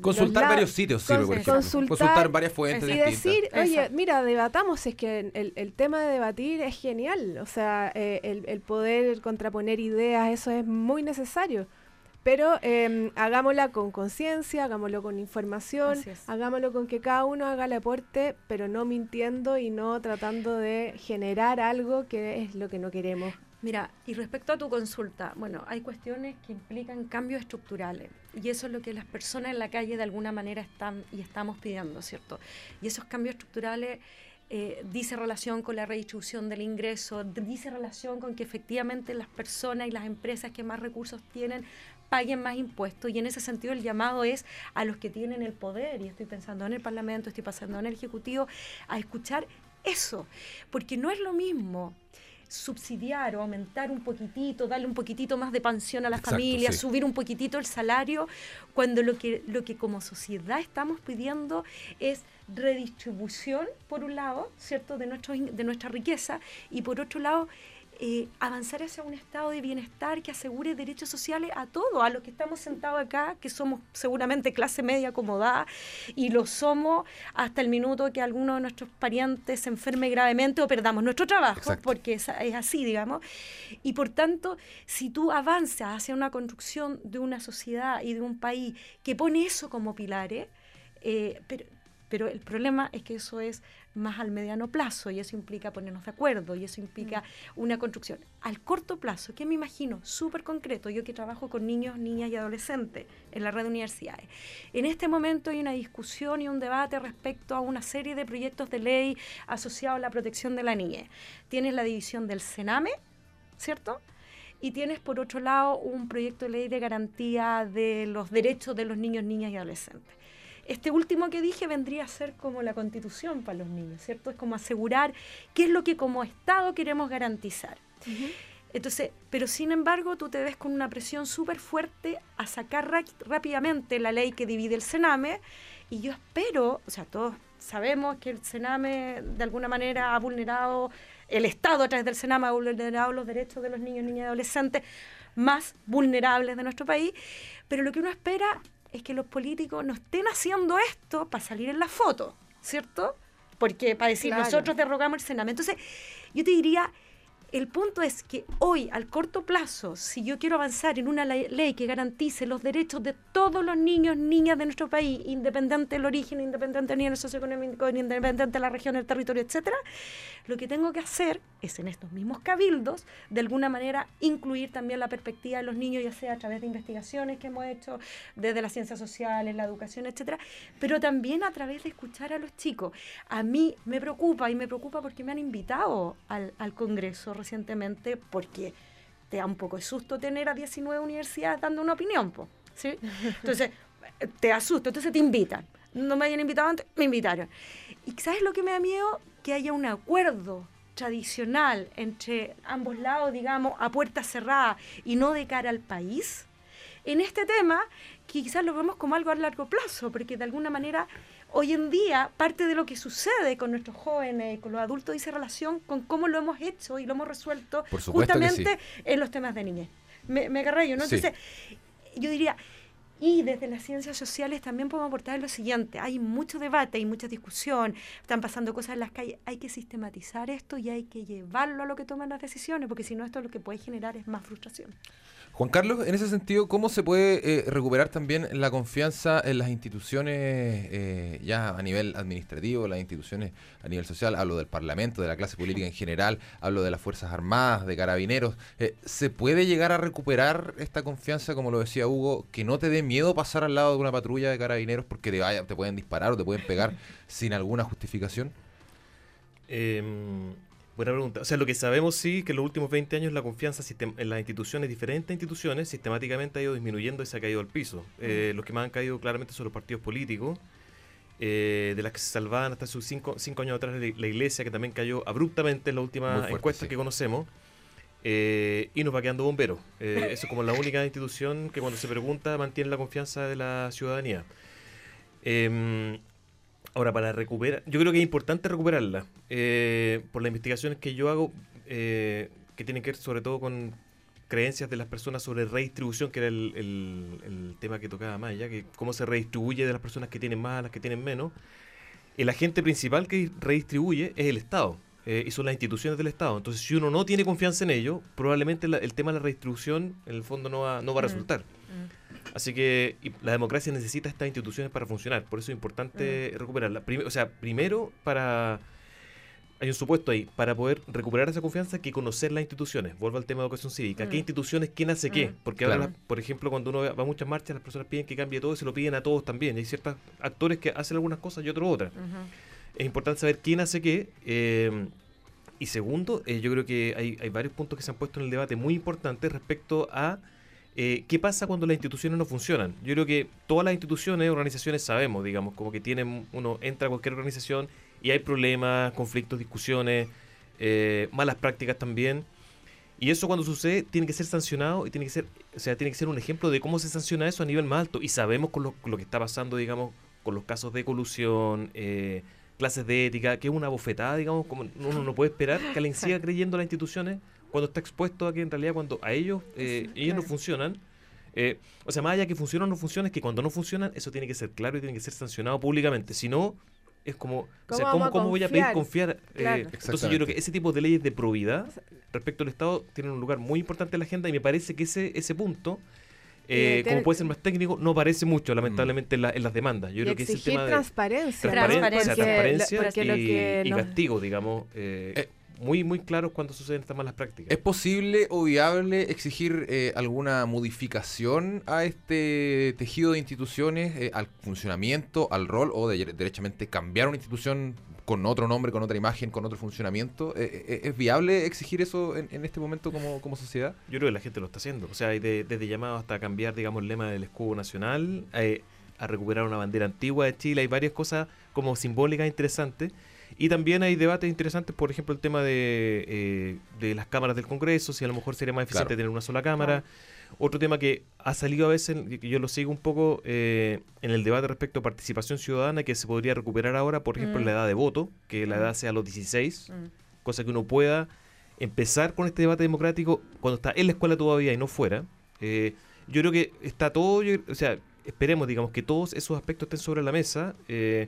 S4: Consultar varios sitios, sirve, por ejemplo. Consultar, varias fuentes.
S5: Y decir, oye, mira, debatamos, es que el, el, tema de debatir es genial, o sea, eh, el, el poder contraponer ideas, eso es muy necesario. Pero eh, hagámosla con conciencia, hagámoslo con información, hagámoslo con que cada uno haga el aporte, pero no mintiendo y no tratando de generar algo que es lo que no queremos.
S7: Mira, y respecto a tu consulta, bueno, hay cuestiones que implican cambios estructurales y eso es lo que las personas en la calle de alguna manera están y estamos pidiendo, ¿cierto? Y esos cambios estructurales eh, dice relación con la redistribución del ingreso, dice relación con que efectivamente las personas y las empresas que más recursos tienen paguen más impuestos y en ese sentido el llamado es a los que tienen el poder, y estoy pensando en el Parlamento, estoy pensando en el Ejecutivo, a escuchar eso, porque no es lo mismo subsidiar o aumentar un poquitito, darle un poquitito más de pensión a las familias, subir un poquitito el salario, cuando lo que, lo que como sociedad estamos pidiendo es redistribución, por un lado, ¿cierto?, de, nuestro, de nuestra riqueza, y por otro lado, eh, avanzar hacia un estado de bienestar que asegure derechos sociales a todos, a los que estamos sentados acá, que somos seguramente clase media acomodada, y lo somos hasta el minuto que alguno de nuestros parientes se enferme gravemente o perdamos nuestro trabajo, porque es, así, digamos. Y por tanto, si tú avanzas hacia una construcción de una sociedad y de un país que pone eso como pilares, eh, pero pero el problema es que eso es más al mediano plazo y eso implica ponernos de acuerdo y eso implica mm. una construcción. Al corto plazo, ¿qué me imagino? Súper concreto, yo que trabajo con niños, niñas y adolescentes en la red de universidades. En este momento hay una discusión y un debate respecto a una serie de proyectos de ley asociados a la protección de la niñez. Tienes la división del Sename, ¿cierto? y tienes por otro lado un proyecto de ley de garantía de los derechos de los niños, niñas y adolescentes. Este último que dije vendría a ser como la constitución para los niños, ¿cierto? Es como asegurar qué es lo que como Estado queremos garantizar. Entonces, pero sin embargo, tú te ves con una presión súper fuerte a sacar rápidamente la ley que divide el Sename. Y yo espero, o sea, todos sabemos que el Sename de alguna manera ha vulnerado, el Estado a través del Sename ha vulnerado los derechos de los niños, niñas y adolescentes más vulnerables de nuestro país. Pero lo que uno espera es que los políticos no estén haciendo esto para salir en la foto, ¿cierto? Porque para decir, nosotros derrogamos el Sename. Entonces, yo te diría el punto es que hoy, al corto plazo, si yo quiero avanzar en una ley que garantice los derechos de todos los niños, niñas de nuestro país, independiente del origen, independiente del nivel socioeconómico, independiente de la región, el territorio, etcétera, lo que tengo que hacer es en estos mismos cabildos, de alguna manera, incluir también la perspectiva de los niños, ya sea a través de investigaciones que hemos hecho desde las ciencias sociales, la educación, etcétera, pero también a través de escuchar a los chicos. A mí me preocupa y me preocupa porque me han invitado al, al Congreso recientemente porque te da un poco de susto tener a 19 universidades dando una opinión, ¿sí? Entonces, te asusta, entonces te invitan. No me habían invitado antes, me invitaron. ¿Y sabes lo que me da miedo? Que haya un acuerdo tradicional entre ambos lados, digamos, a puerta cerrada y no de cara al país. En este tema, quizás lo vemos como algo a largo plazo, porque de alguna manera hoy en día parte de lo que sucede con nuestros jóvenes y con los adultos dice relación con cómo lo hemos hecho y lo hemos resuelto justamente en los temas de niñez. Me, me agarré yo, ¿no? Entonces, yo diría, y desde las ciencias sociales también podemos aportar lo siguiente, hay mucho debate, hay mucha discusión, están pasando cosas en las calles, hay que sistematizar esto y hay que llevarlo a lo que toman las decisiones, porque si no esto lo que puede generar es más frustración.
S4: Juan Carlos, en ese sentido, ¿cómo se puede eh, recuperar también la confianza en las instituciones eh, ya a nivel administrativo, las instituciones a nivel social? Hablo del Parlamento, de la clase política en general, hablo de las Fuerzas Armadas, de Carabineros. Eh, ¿Se puede llegar a recuperar esta confianza, como lo decía Hugo, que no te dé miedo pasar al lado de una patrulla de Carabineros porque te, vaya, te pueden disparar o te pueden pegar sin alguna justificación?
S8: Eh, Buena pregunta. O sea, lo que sabemos sí que en los últimos 20 años la confianza en las instituciones, diferentes instituciones, sistemáticamente ha ido disminuyendo y se ha caído al piso. Eh, los que más han caído claramente son los partidos políticos, eh, de las que se salvaban hasta sus cinco, cinco años atrás la iglesia, que también cayó abruptamente en la última encuesta que conocemos. Eh, y nos va quedando bomberos. eso es como la única institución que cuando se pregunta mantiene la confianza de la ciudadanía. Em, Ahora, para recuperar, yo creo que es importante recuperarla eh, por las investigaciones que yo hago, eh, que tienen que ver sobre todo con creencias de las personas sobre redistribución, que era el, tema que tocaba más, ya que cómo se redistribuye de las personas que tienen más a las que tienen menos. El agente principal que redistribuye es el Estado. Eh, y son las instituciones del Estado. Entonces, si uno no tiene confianza en ello, probablemente el tema de la redistribución en el fondo no va, no va a mm. resultar. Mm. Así que la democracia necesita estas instituciones para funcionar, por eso es importante mm. recuperarla. o sea, primero para... Hay un supuesto ahí, para poder recuperar esa confianza hay que conocer las instituciones. Vuelvo al tema de educación cívica. ¿Qué mm. instituciones, quién hace qué? Mm. Porque ahora, por ejemplo, cuando uno va a muchas marchas, las personas piden que cambie todo y se lo piden a todos también. hay ciertos actores que hacen algunas cosas y otros otras. Es importante saber quién hace qué. Eh, y segundo, eh, yo creo que hay, hay varios puntos que se han puesto en el debate muy importantes respecto a eh, ¿Qué pasa cuando las instituciones no funcionan? Yo creo que todas las instituciones, organizaciones sabemos, digamos, como que tienen, uno entra a cualquier organización y hay problemas, conflictos, discusiones, eh, malas prácticas también. Y eso cuando sucede tiene que ser sancionado y tiene que ser, o sea, tiene que ser un ejemplo de cómo se sanciona eso a nivel más alto. Y sabemos con lo, que está pasando, digamos, con los casos de colusión, eh, clases de ética, que es una bofetada, digamos, como uno no puede esperar que alguien siga creyendo en las instituciones cuando está expuesto a que en realidad cuando a ellos, eh, ellos no funcionan, eh, o sea, más allá que funcionan o no funcionan, es que cuando no funcionan, eso tiene que ser claro y tiene que ser sancionado públicamente. Si no, es como, o sea, ¿cómo, voy a pedir confiar? Eh, entonces yo creo que ese tipo de leyes de probidad respecto al Estado tienen un lugar muy importante en la agenda y me parece que ese, ese punto... como puede ser más técnico, no parece mucho, lamentablemente, en, las demandas. Yo creo que es el tema de
S5: transparencia,
S8: transparencia, transparencia, y, castigo, digamos muy, muy claros cuando suceden estas malas prácticas.
S4: ¿Es posible o viable exigir eh, alguna modificación a este tejido de instituciones, eh, al funcionamiento, al rol, o de, derechamente cambiar una institución con otro nombre, con otra imagen, con otro funcionamiento? Eh, ¿Es viable exigir eso en, este momento como, como, sociedad?
S8: Yo creo que la gente lo está haciendo. O sea, hay desde llamados hasta cambiar, digamos, el lema del escudo nacional, a recuperar una bandera antigua de Chile. Hay varias cosas como simbólicas interesantes Y también hay debates interesantes, por ejemplo, el tema de, eh, de las cámaras del Congreso, si a lo mejor sería más eficiente tener una sola cámara. Otro tema que ha salido a veces, que yo lo sigo un poco eh, en el debate respecto a participación ciudadana, que se podría recuperar ahora, por ejemplo, mm. la edad de voto, que la mm. edad sea a los 16, mm. cosa que uno pueda empezar con este debate democrático cuando está en la escuela todavía y no fuera. Eh, yo creo que está todo, o sea, esperemos, digamos, que todos esos aspectos estén sobre la mesa. Eh,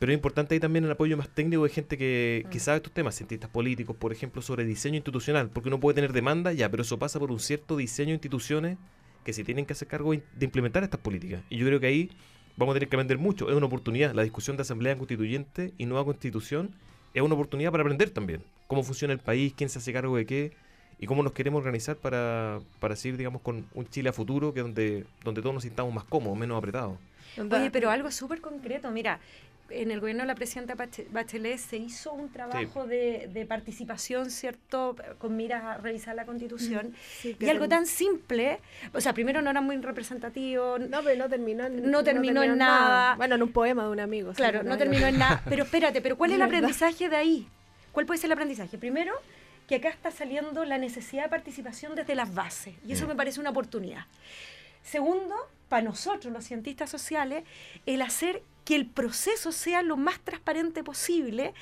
S8: pero es importante ahí también el apoyo más técnico de gente que, que, sabe estos temas, cientistas políticos, por ejemplo, sobre diseño institucional, porque uno puede tener demanda ya, pero eso pasa por un cierto diseño de instituciones que se tienen que hacer cargo de implementar estas políticas. Y yo creo que ahí vamos a tener que aprender mucho. Es una oportunidad. La discusión de asamblea constituyente y nueva constitución es una oportunidad para aprender también cómo funciona el país, quién se hace cargo de qué y cómo nos queremos organizar para, para seguir, digamos, con un Chile a futuro que donde, donde todos nos sintamos más cómodos, menos apretados.
S7: Oye, pero algo súper concreto, mira, en el gobierno de la presidenta Bachelet se hizo un trabajo de, participación, ¿cierto? Con miras a revisar la constitución. y algo tan simple, o sea, primero no era muy representativo.
S5: No, pero no terminó
S7: en, no terminó, en nada.
S5: Bueno, en un poema de un amigo.
S7: Claro, no terminó en nada. Pero espérate, pero ¿cuál es el aprendizaje de ahí? ¿Cuál puede ser el aprendizaje? Primero, que acá está saliendo la necesidad de participación desde las bases. Y eso me parece una oportunidad. Segundo, para nosotros, los cientistas sociales, el hacer que el proceso sea lo más transparente posible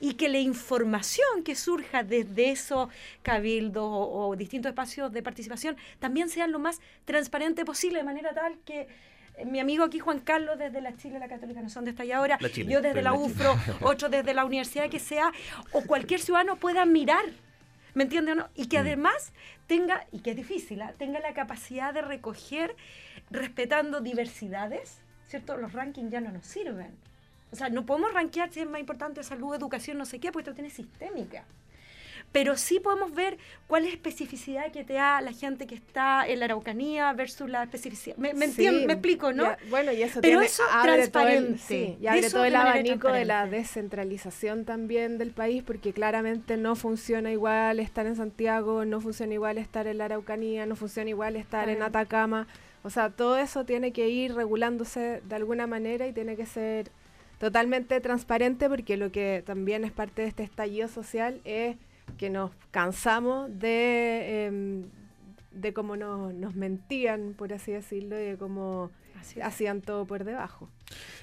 S7: y que la información que surja desde esos cabildos o, distintos espacios de participación también sea lo más transparente posible, de manera tal que eh, mi amigo aquí Juan Carlos desde la Chile, la Católica, no sé dónde está ahí ahora, yo desde la, UFRO, otro desde la universidad que sea, o cualquier ciudadano pueda mirar ¿Me entiende o no? Y que mm. además tenga, y que es difícil, ¿ah? tenga la capacidad de recoger respetando diversidades, ¿cierto? Los rankings ya no nos sirven. O sea, no podemos rankear si es más importante salud, educación, no sé qué, porque esto tiene sistémica pero sí podemos ver cuál es la especificidad que te da la gente que está en la Araucanía versus la especificidad. ¿Me, me, me explico, no?
S5: bueno, y eso pero eso transparente. y abre todo el abanico de la descentralización también del país, porque claramente no funciona igual estar en Santiago, no funciona igual estar en la Araucanía, no funciona igual estar en Atacama. O sea, todo eso tiene que ir regulándose de alguna manera y tiene que ser totalmente transparente porque lo que también es parte de este estallido social es que nos cansamos de, em, de cómo nos mentían, por así decirlo, y de cómo hacían todo por debajo.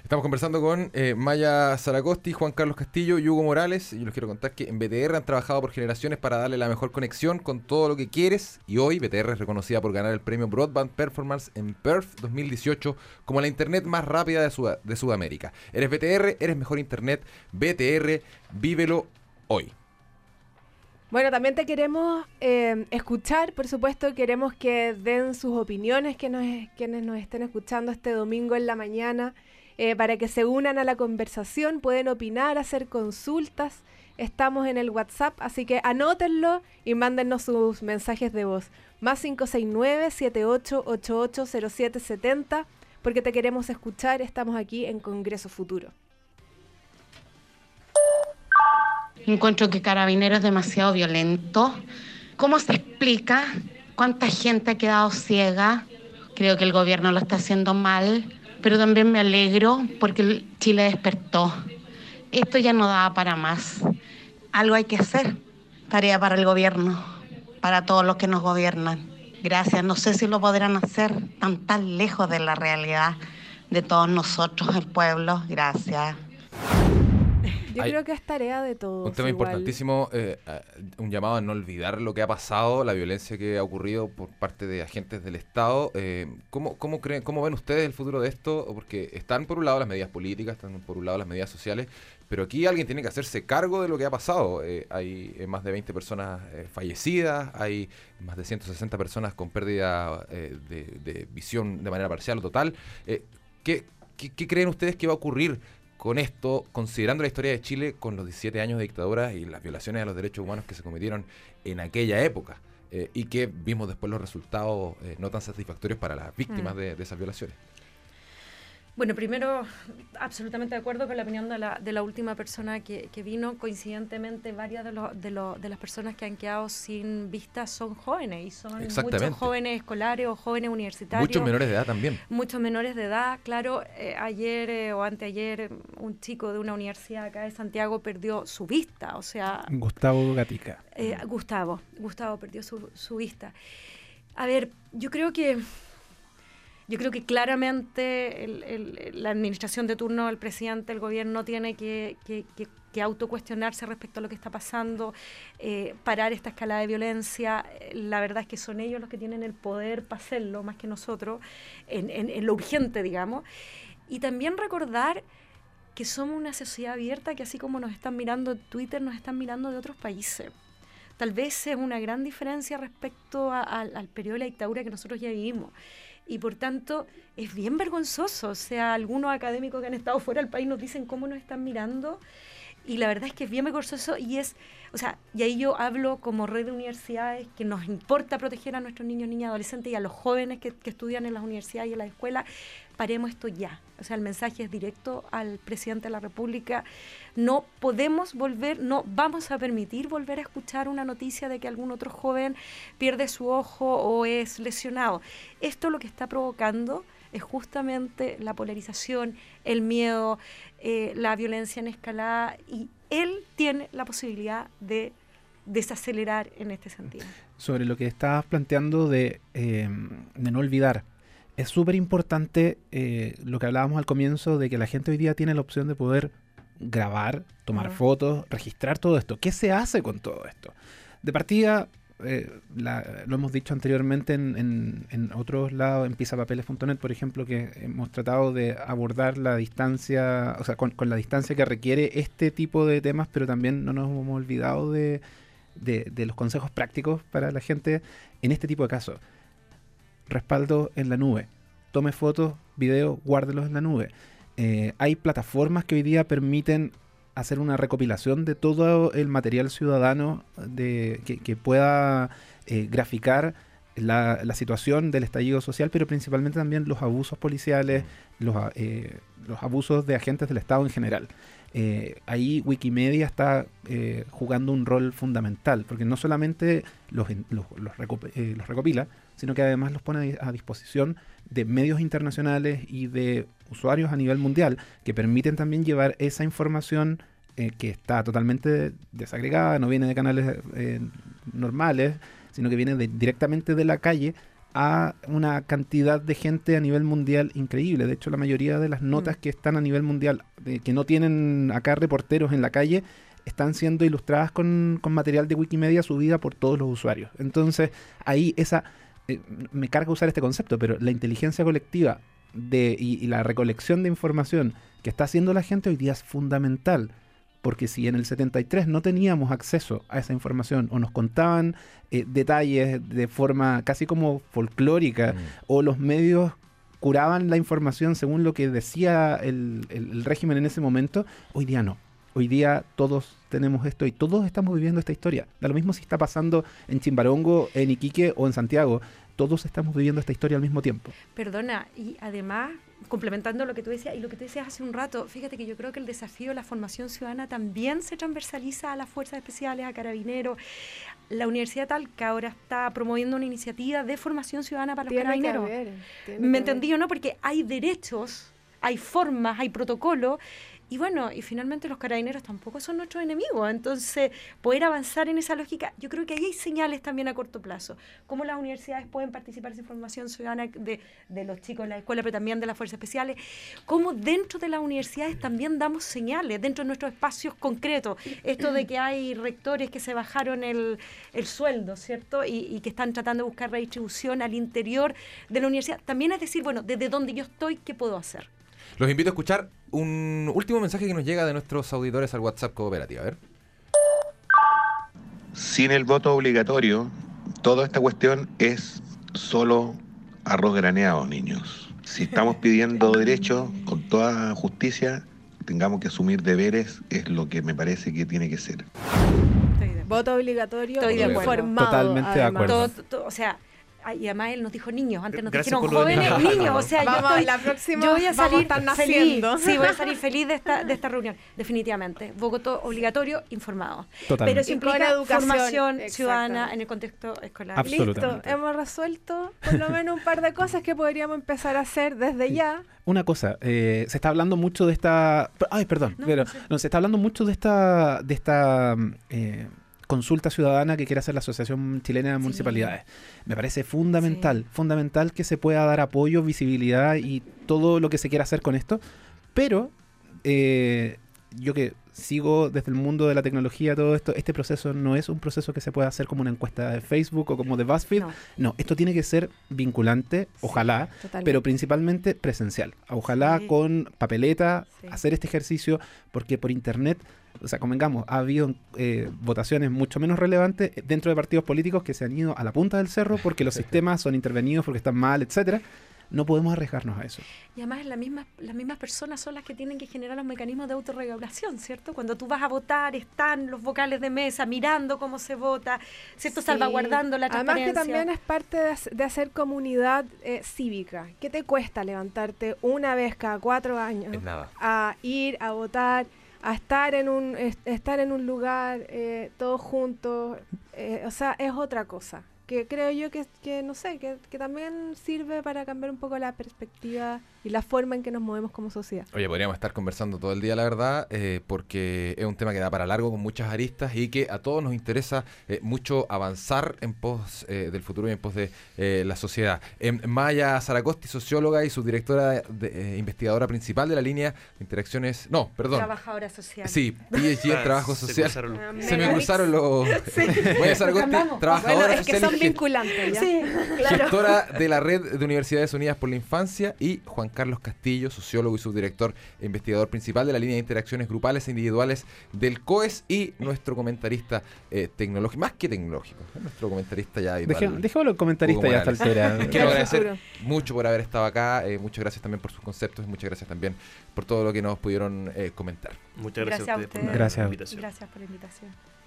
S4: Estamos conversando con eh, Maya Zaracosti, Juan Carlos Castillo y Hugo Morales. Y les quiero contar que en BTR han trabajado por generaciones para darle la mejor conexión con todo lo que quieres. Y hoy BTR es reconocida por ganar el premio Broadband Performance en Perth 2018 como la internet más rápida de, de Sudamérica. Eres BTR, eres mejor internet. BTR, vívelo hoy.
S5: Bueno, también te queremos eh, escuchar, por supuesto, queremos que den sus opiniones que quienes nos estén escuchando este domingo en la mañana, eh, para que se unan a la conversación, pueden opinar, hacer consultas. Estamos en el WhatsApp, así que anótenlo y mándennos sus mensajes de voz. Más 569-7888-0770, porque te queremos escuchar, estamos aquí en Congreso Futuro.
S12: Encuentro que Carabinero es demasiado violento. ¿Cómo se explica cuánta gente ha quedado ciega? Creo que el gobierno lo está haciendo mal, pero también me alegro porque Chile despertó. Esto ya no da para más. Algo hay que hacer. Tarea para el gobierno, para todos los que nos gobiernan. Gracias. No sé si lo podrán hacer tan tan lejos de la realidad de todos nosotros, el pueblo. Gracias.
S5: Yo creo que es tarea de todos.
S4: Un tema importantísimo, eh, un llamado a no olvidar lo que ha pasado, la violencia que ha ocurrido por parte de agentes del Estado. Eh, ¿cómo, cómo, creen, ¿Cómo ven ustedes el futuro de esto? Porque están por un lado las medidas políticas, están por un lado las medidas sociales, pero aquí alguien tiene que hacerse cargo de lo que ha pasado. Eh, hay más de 20 personas fallecidas, hay más de 160 personas con pérdida de, visión de manera parcial o total. ¿qué, ¿Qué creen ustedes que va a ocurrir con esto, considerando la historia de Chile con los 17 años de dictadura y las violaciones a los derechos humanos que se cometieron en aquella época eh, y que vimos después los resultados eh, no tan satisfactorios para las víctimas mm. de, esas violaciones.
S7: Bueno, primero, absolutamente de acuerdo con la opinión de la, de la última persona que, que, vino. Coincidentemente, varias de, los, de, de, las personas que han quedado sin vista son jóvenes y son muchos jóvenes escolares o jóvenes universitarios.
S4: Muchos menores de edad también.
S7: Muchos menores de edad, claro. Eh, ayer eh, o anteayer, un chico de una universidad acá de Santiago perdió su vista, o sea...
S9: Gustavo Gatica.
S7: Eh, Gustavo, Gustavo perdió su, su vista. A ver, yo creo que yo creo que claramente la administración de turno, el presidente, el gobierno tiene que, que, autocuestionarse respecto a lo que está pasando, eh, parar esta escalada de violencia. La verdad es que son ellos los que tienen el poder para hacerlo, más que nosotros, en, en lo urgente, digamos. Y también recordar que somos una sociedad abierta que así como nos están mirando en Twitter, nos están mirando de otros países tal vez es una gran diferencia respecto al periodo de la dictadura que nosotros ya vivimos y por tanto es bien vergonzoso. O sea, algunos académicos que han estado fuera del país nos dicen cómo nos están mirando y la verdad es que es bien vergonzoso y es, o sea, y ahí yo hablo como red de universidades que nos importa proteger a nuestros niños, niñas, adolescentes y a los jóvenes que, estudian en las universidades y en las escuelas paremos esto ya. O sea, el mensaje es directo al presidente de la República. No podemos volver, no vamos a permitir volver a escuchar una noticia de que algún otro joven pierde su ojo o es lesionado. Esto lo que está provocando es justamente la polarización, el miedo, eh, la violencia en escalada y él tiene la posibilidad de desacelerar en este sentido.
S9: Sobre lo que estabas planteando de, eh, de no olvidar es súper importante eh, lo que hablábamos al comienzo de que la gente hoy día tiene la opción de poder grabar, tomar fotos, registrar todo esto. ¿Qué se hace con todo esto? De partida, eh, lo hemos dicho anteriormente en, otros lados, en pisapapeles.net, por ejemplo, que hemos tratado de abordar la distancia, o sea, con, la distancia que requiere este tipo de temas, pero también no nos hemos olvidado de, de los consejos prácticos para la gente en este tipo de casos respaldo en la nube. Tome fotos, videos, guárdelos en la nube. Eh, hay plataformas que hoy día permiten hacer una recopilación de todo el material ciudadano de, que, pueda eh, graficar la, situación del estallido social, pero principalmente también los abusos policiales, los, eh, los abusos de agentes del Estado en general. ahí Wikimedia está jugando un rol fundamental, porque no solamente los, los recopila, sino que además los pone a disposición de medios internacionales y de usuarios a nivel mundial que permiten también llevar esa información eh, que está totalmente desagregada, no viene de canales eh, normales, sino que viene directamente de la calle a una cantidad de gente a nivel mundial increíble. De hecho, la mayoría de las notas mm. que están a nivel mundial, que no tienen acá reporteros en la calle, están siendo ilustradas con, con material de Wikimedia subida por todos los usuarios. Entonces, ahí esa eh, me carga usar este concepto, pero la inteligencia colectiva de, y, la recolección de información que está haciendo la gente hoy día es fundamental. Porque si en el 73 no teníamos acceso a esa información o nos contaban eh, detalles de forma casi como folclórica mm. o los medios curaban la información según lo que decía el, el, régimen en ese momento, hoy día no. Hoy día todos tenemos esto y todos estamos viviendo esta historia. Da lo mismo si está pasando en Chimbarongo, en Iquique o en Santiago. Todos estamos viviendo esta historia al mismo tiempo.
S7: Perdona, y además, complementando lo que tú decías y lo que tú decías hace un rato, fíjate que yo creo que el desafío de la formación ciudadana también se transversaliza a las fuerzas especiales, a carabineros. La Universidad Talca ahora está promoviendo una iniciativa de formación ciudadana para los carabineros. ¿Me entendí o no? Porque hay derechos hay formas, hay protocolos y bueno, y finalmente los carabineros tampoco son nuestros enemigos. Entonces, poder avanzar en esa lógica, yo creo que ahí hay señales también a corto plazo. Cómo las universidades pueden participar en formación ciudadana de, de los chicos en la escuela, pero también de las fuerzas especiales. Cómo dentro de las universidades también damos señales, dentro de nuestros espacios concretos. Esto de que hay rectores que se bajaron el, el sueldo, ¿cierto? Y, y que están tratando de buscar redistribución al interior de la universidad. También es decir, bueno, desde donde yo estoy, ¿qué puedo hacer?
S4: Los invito a escuchar un último mensaje que nos llega de nuestros auditores al WhatsApp Cooperativa. A ver.
S13: Sin el voto obligatorio, toda esta cuestión es solo arroz graneado, niños. Si estamos pidiendo derechos con toda justicia, tengamos que asumir deberes, es lo que me parece que tiene que ser.
S5: Voto obligatorio,
S7: Estoy de acuerdo.
S9: Totalmente de acuerdo.
S7: o sea, y además él nos dijo niños, antes nos dijeron jóvenes, niños, o sea, yo, estoy,
S5: la próxima,
S7: yo voy a salir feliz, sí, voy a salir feliz de esta, de esta reunión, definitivamente. Voto obligatorio, informado.
S9: Totalmente.
S7: Pero eso implica educación, formación ciudadana en el contexto escolar.
S5: Listo, hemos resuelto por lo menos un par de cosas que podríamos empezar a hacer desde ya.
S9: Una cosa, eh, se está hablando mucho de esta... Ay, perdón, pero no, se está hablando mucho de esta... De esta eh, consulta ciudadana que quiere hacer la Asociación Chilena de Municipalidades. Me parece fundamental, fundamental que se pueda dar apoyo, visibilidad y todo lo que se quiera hacer con esto, pero eh, yo que sigo desde el mundo de la tecnología todo esto, este proceso no es un proceso que se pueda hacer como una encuesta de Facebook o como de BuzzFeed. No, esto tiene que ser vinculante, ojalá, pero principalmente presencial. Ojalá con papeleta, hacer este ejercicio, porque por internet, o sea, convengamos, ha habido eh, votaciones mucho menos relevantes dentro de partidos políticos que se han ido a la punta del cerro porque los sistemas son intervenidos, porque están mal, etcétera no podemos arriesgarnos a eso.
S7: Y además la misma, las mismas personas son las que tienen que generar los mecanismos de autorregulación, ¿cierto? Cuando tú vas a votar, están los vocales de mesa mirando cómo se vota, ¿cierto? Salvaguardando la transparencia.
S5: Además que también es parte de, hacer comunidad eh, cívica. ¿Qué te cuesta levantarte una vez cada cuatro años a ir a votar? a estar en un estar en un lugar eh, todos juntos eh, o sea es otra cosa que creo yo que, que no sé, que, que, también sirve para cambiar un poco la perspectiva y la forma en que nos movemos como sociedad.
S4: Oye, podríamos estar conversando todo el día, la verdad, eh, porque es un tema que da para largo con muchas aristas y que a todos nos interesa eh, mucho avanzar en pos eh, del futuro y en pos de la sociedad. Em, Maya Zaracosti, socióloga y subdirectora de, investigadora principal de la línea de interacciones, no, perdón.
S7: Trabajadora social.
S4: Sí, PhD en trabajo social. Se, me cruzaron los... Maya Zaracosti, trabajadora social
S5: vinculante. ¿ya? Sí,
S4: claro. Gestora de la Red de Universidades Unidas por la Infancia y Juan Carlos Castillo, sociólogo y subdirector e investigador principal de la línea de interacciones grupales e individuales del COES y nuestro comentarista eh, tecnológico, más que tecnológico, nuestro comentarista ya
S9: habitual. Dejémoslo comentarista ya hasta altera.
S4: Quiero agradecer mucho por haber estado acá, eh, muchas gracias también por sus conceptos y muchas gracias también por todo lo que nos pudieron eh, comentar.
S8: Muchas gracias,
S7: a
S8: ustedes
S7: por
S9: gracias.
S7: la invitación. Gracias por la invitación.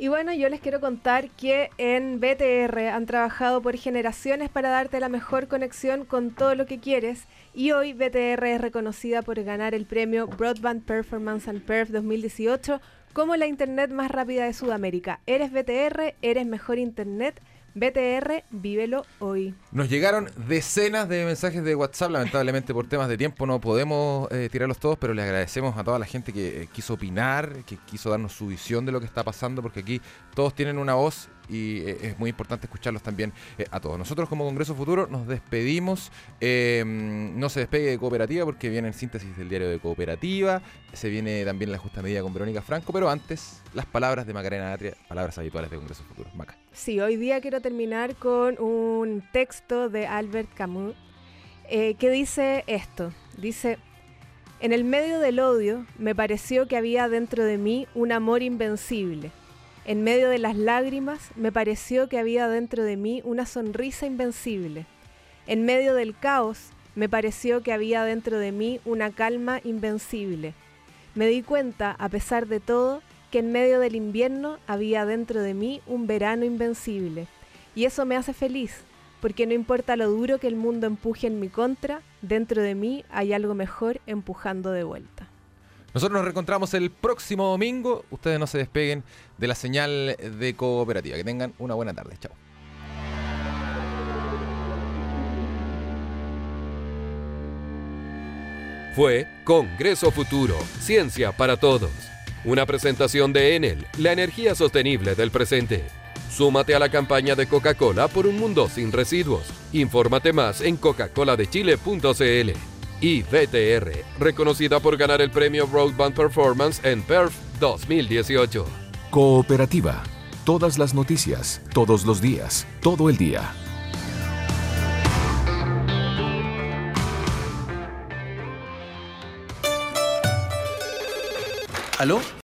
S5: Y bueno, yo les quiero contar que en BTR han trabajado por generaciones para darte la mejor conexión con todo lo que quieres y hoy BTR es reconocida por ganar el premio Broadband Performance and Perf 2018 como la Internet más rápida de Sudamérica. Eres BTR, eres mejor Internet BTR, vívelo hoy.
S4: Nos llegaron decenas de mensajes de WhatsApp, lamentablemente por temas de tiempo no podemos eh, tirarlos todos, pero le agradecemos a toda la gente que eh, quiso opinar, que quiso darnos su visión de lo que está pasando, porque aquí todos tienen una voz y eh, es muy importante escucharlos también eh, a todos. Nosotros como Congreso Futuro nos despedimos, eh, no se despegue de Cooperativa porque viene el síntesis del diario de Cooperativa, se viene también la justa medida con Verónica Franco, pero antes las palabras de Macarena Atria, palabras habituales de Congreso Futuro. Maca.
S5: Sí, hoy día quiero terminar con un texto de Albert Camus que dice esto, dice... En el medio del odio me pareció que había dentro de mí un amor invencible en medio de las lágrimas me pareció que había dentro de mí una sonrisa invencible. En medio del caos me pareció que había dentro de mí una calma invencible. Me di cuenta, a pesar de todo, que en medio del invierno había dentro de mí un verano invencible. Y eso me hace feliz, porque no importa lo duro que el mundo empuje en mi contra, dentro de mí hay algo mejor empujando de vuelta.
S4: Nosotros nos reencontramos el próximo domingo. Ustedes no se despeguen de la señal de cooperativa. Que tengan una buena tarde. Chao.
S6: Fue Congreso Futuro, Ciencia para Todos. Una presentación de Enel, la energía sostenible del presente. Súmate a la campaña de Coca-Cola por un mundo sin residuos. Infórmate más en coca-coladechile.cl y BTR, reconocida por ganar el premio Broadband Performance en PERF 2018.
S3: Cooperativa. Todas las noticias, todos los días, todo el día.
S14: ¿Aló?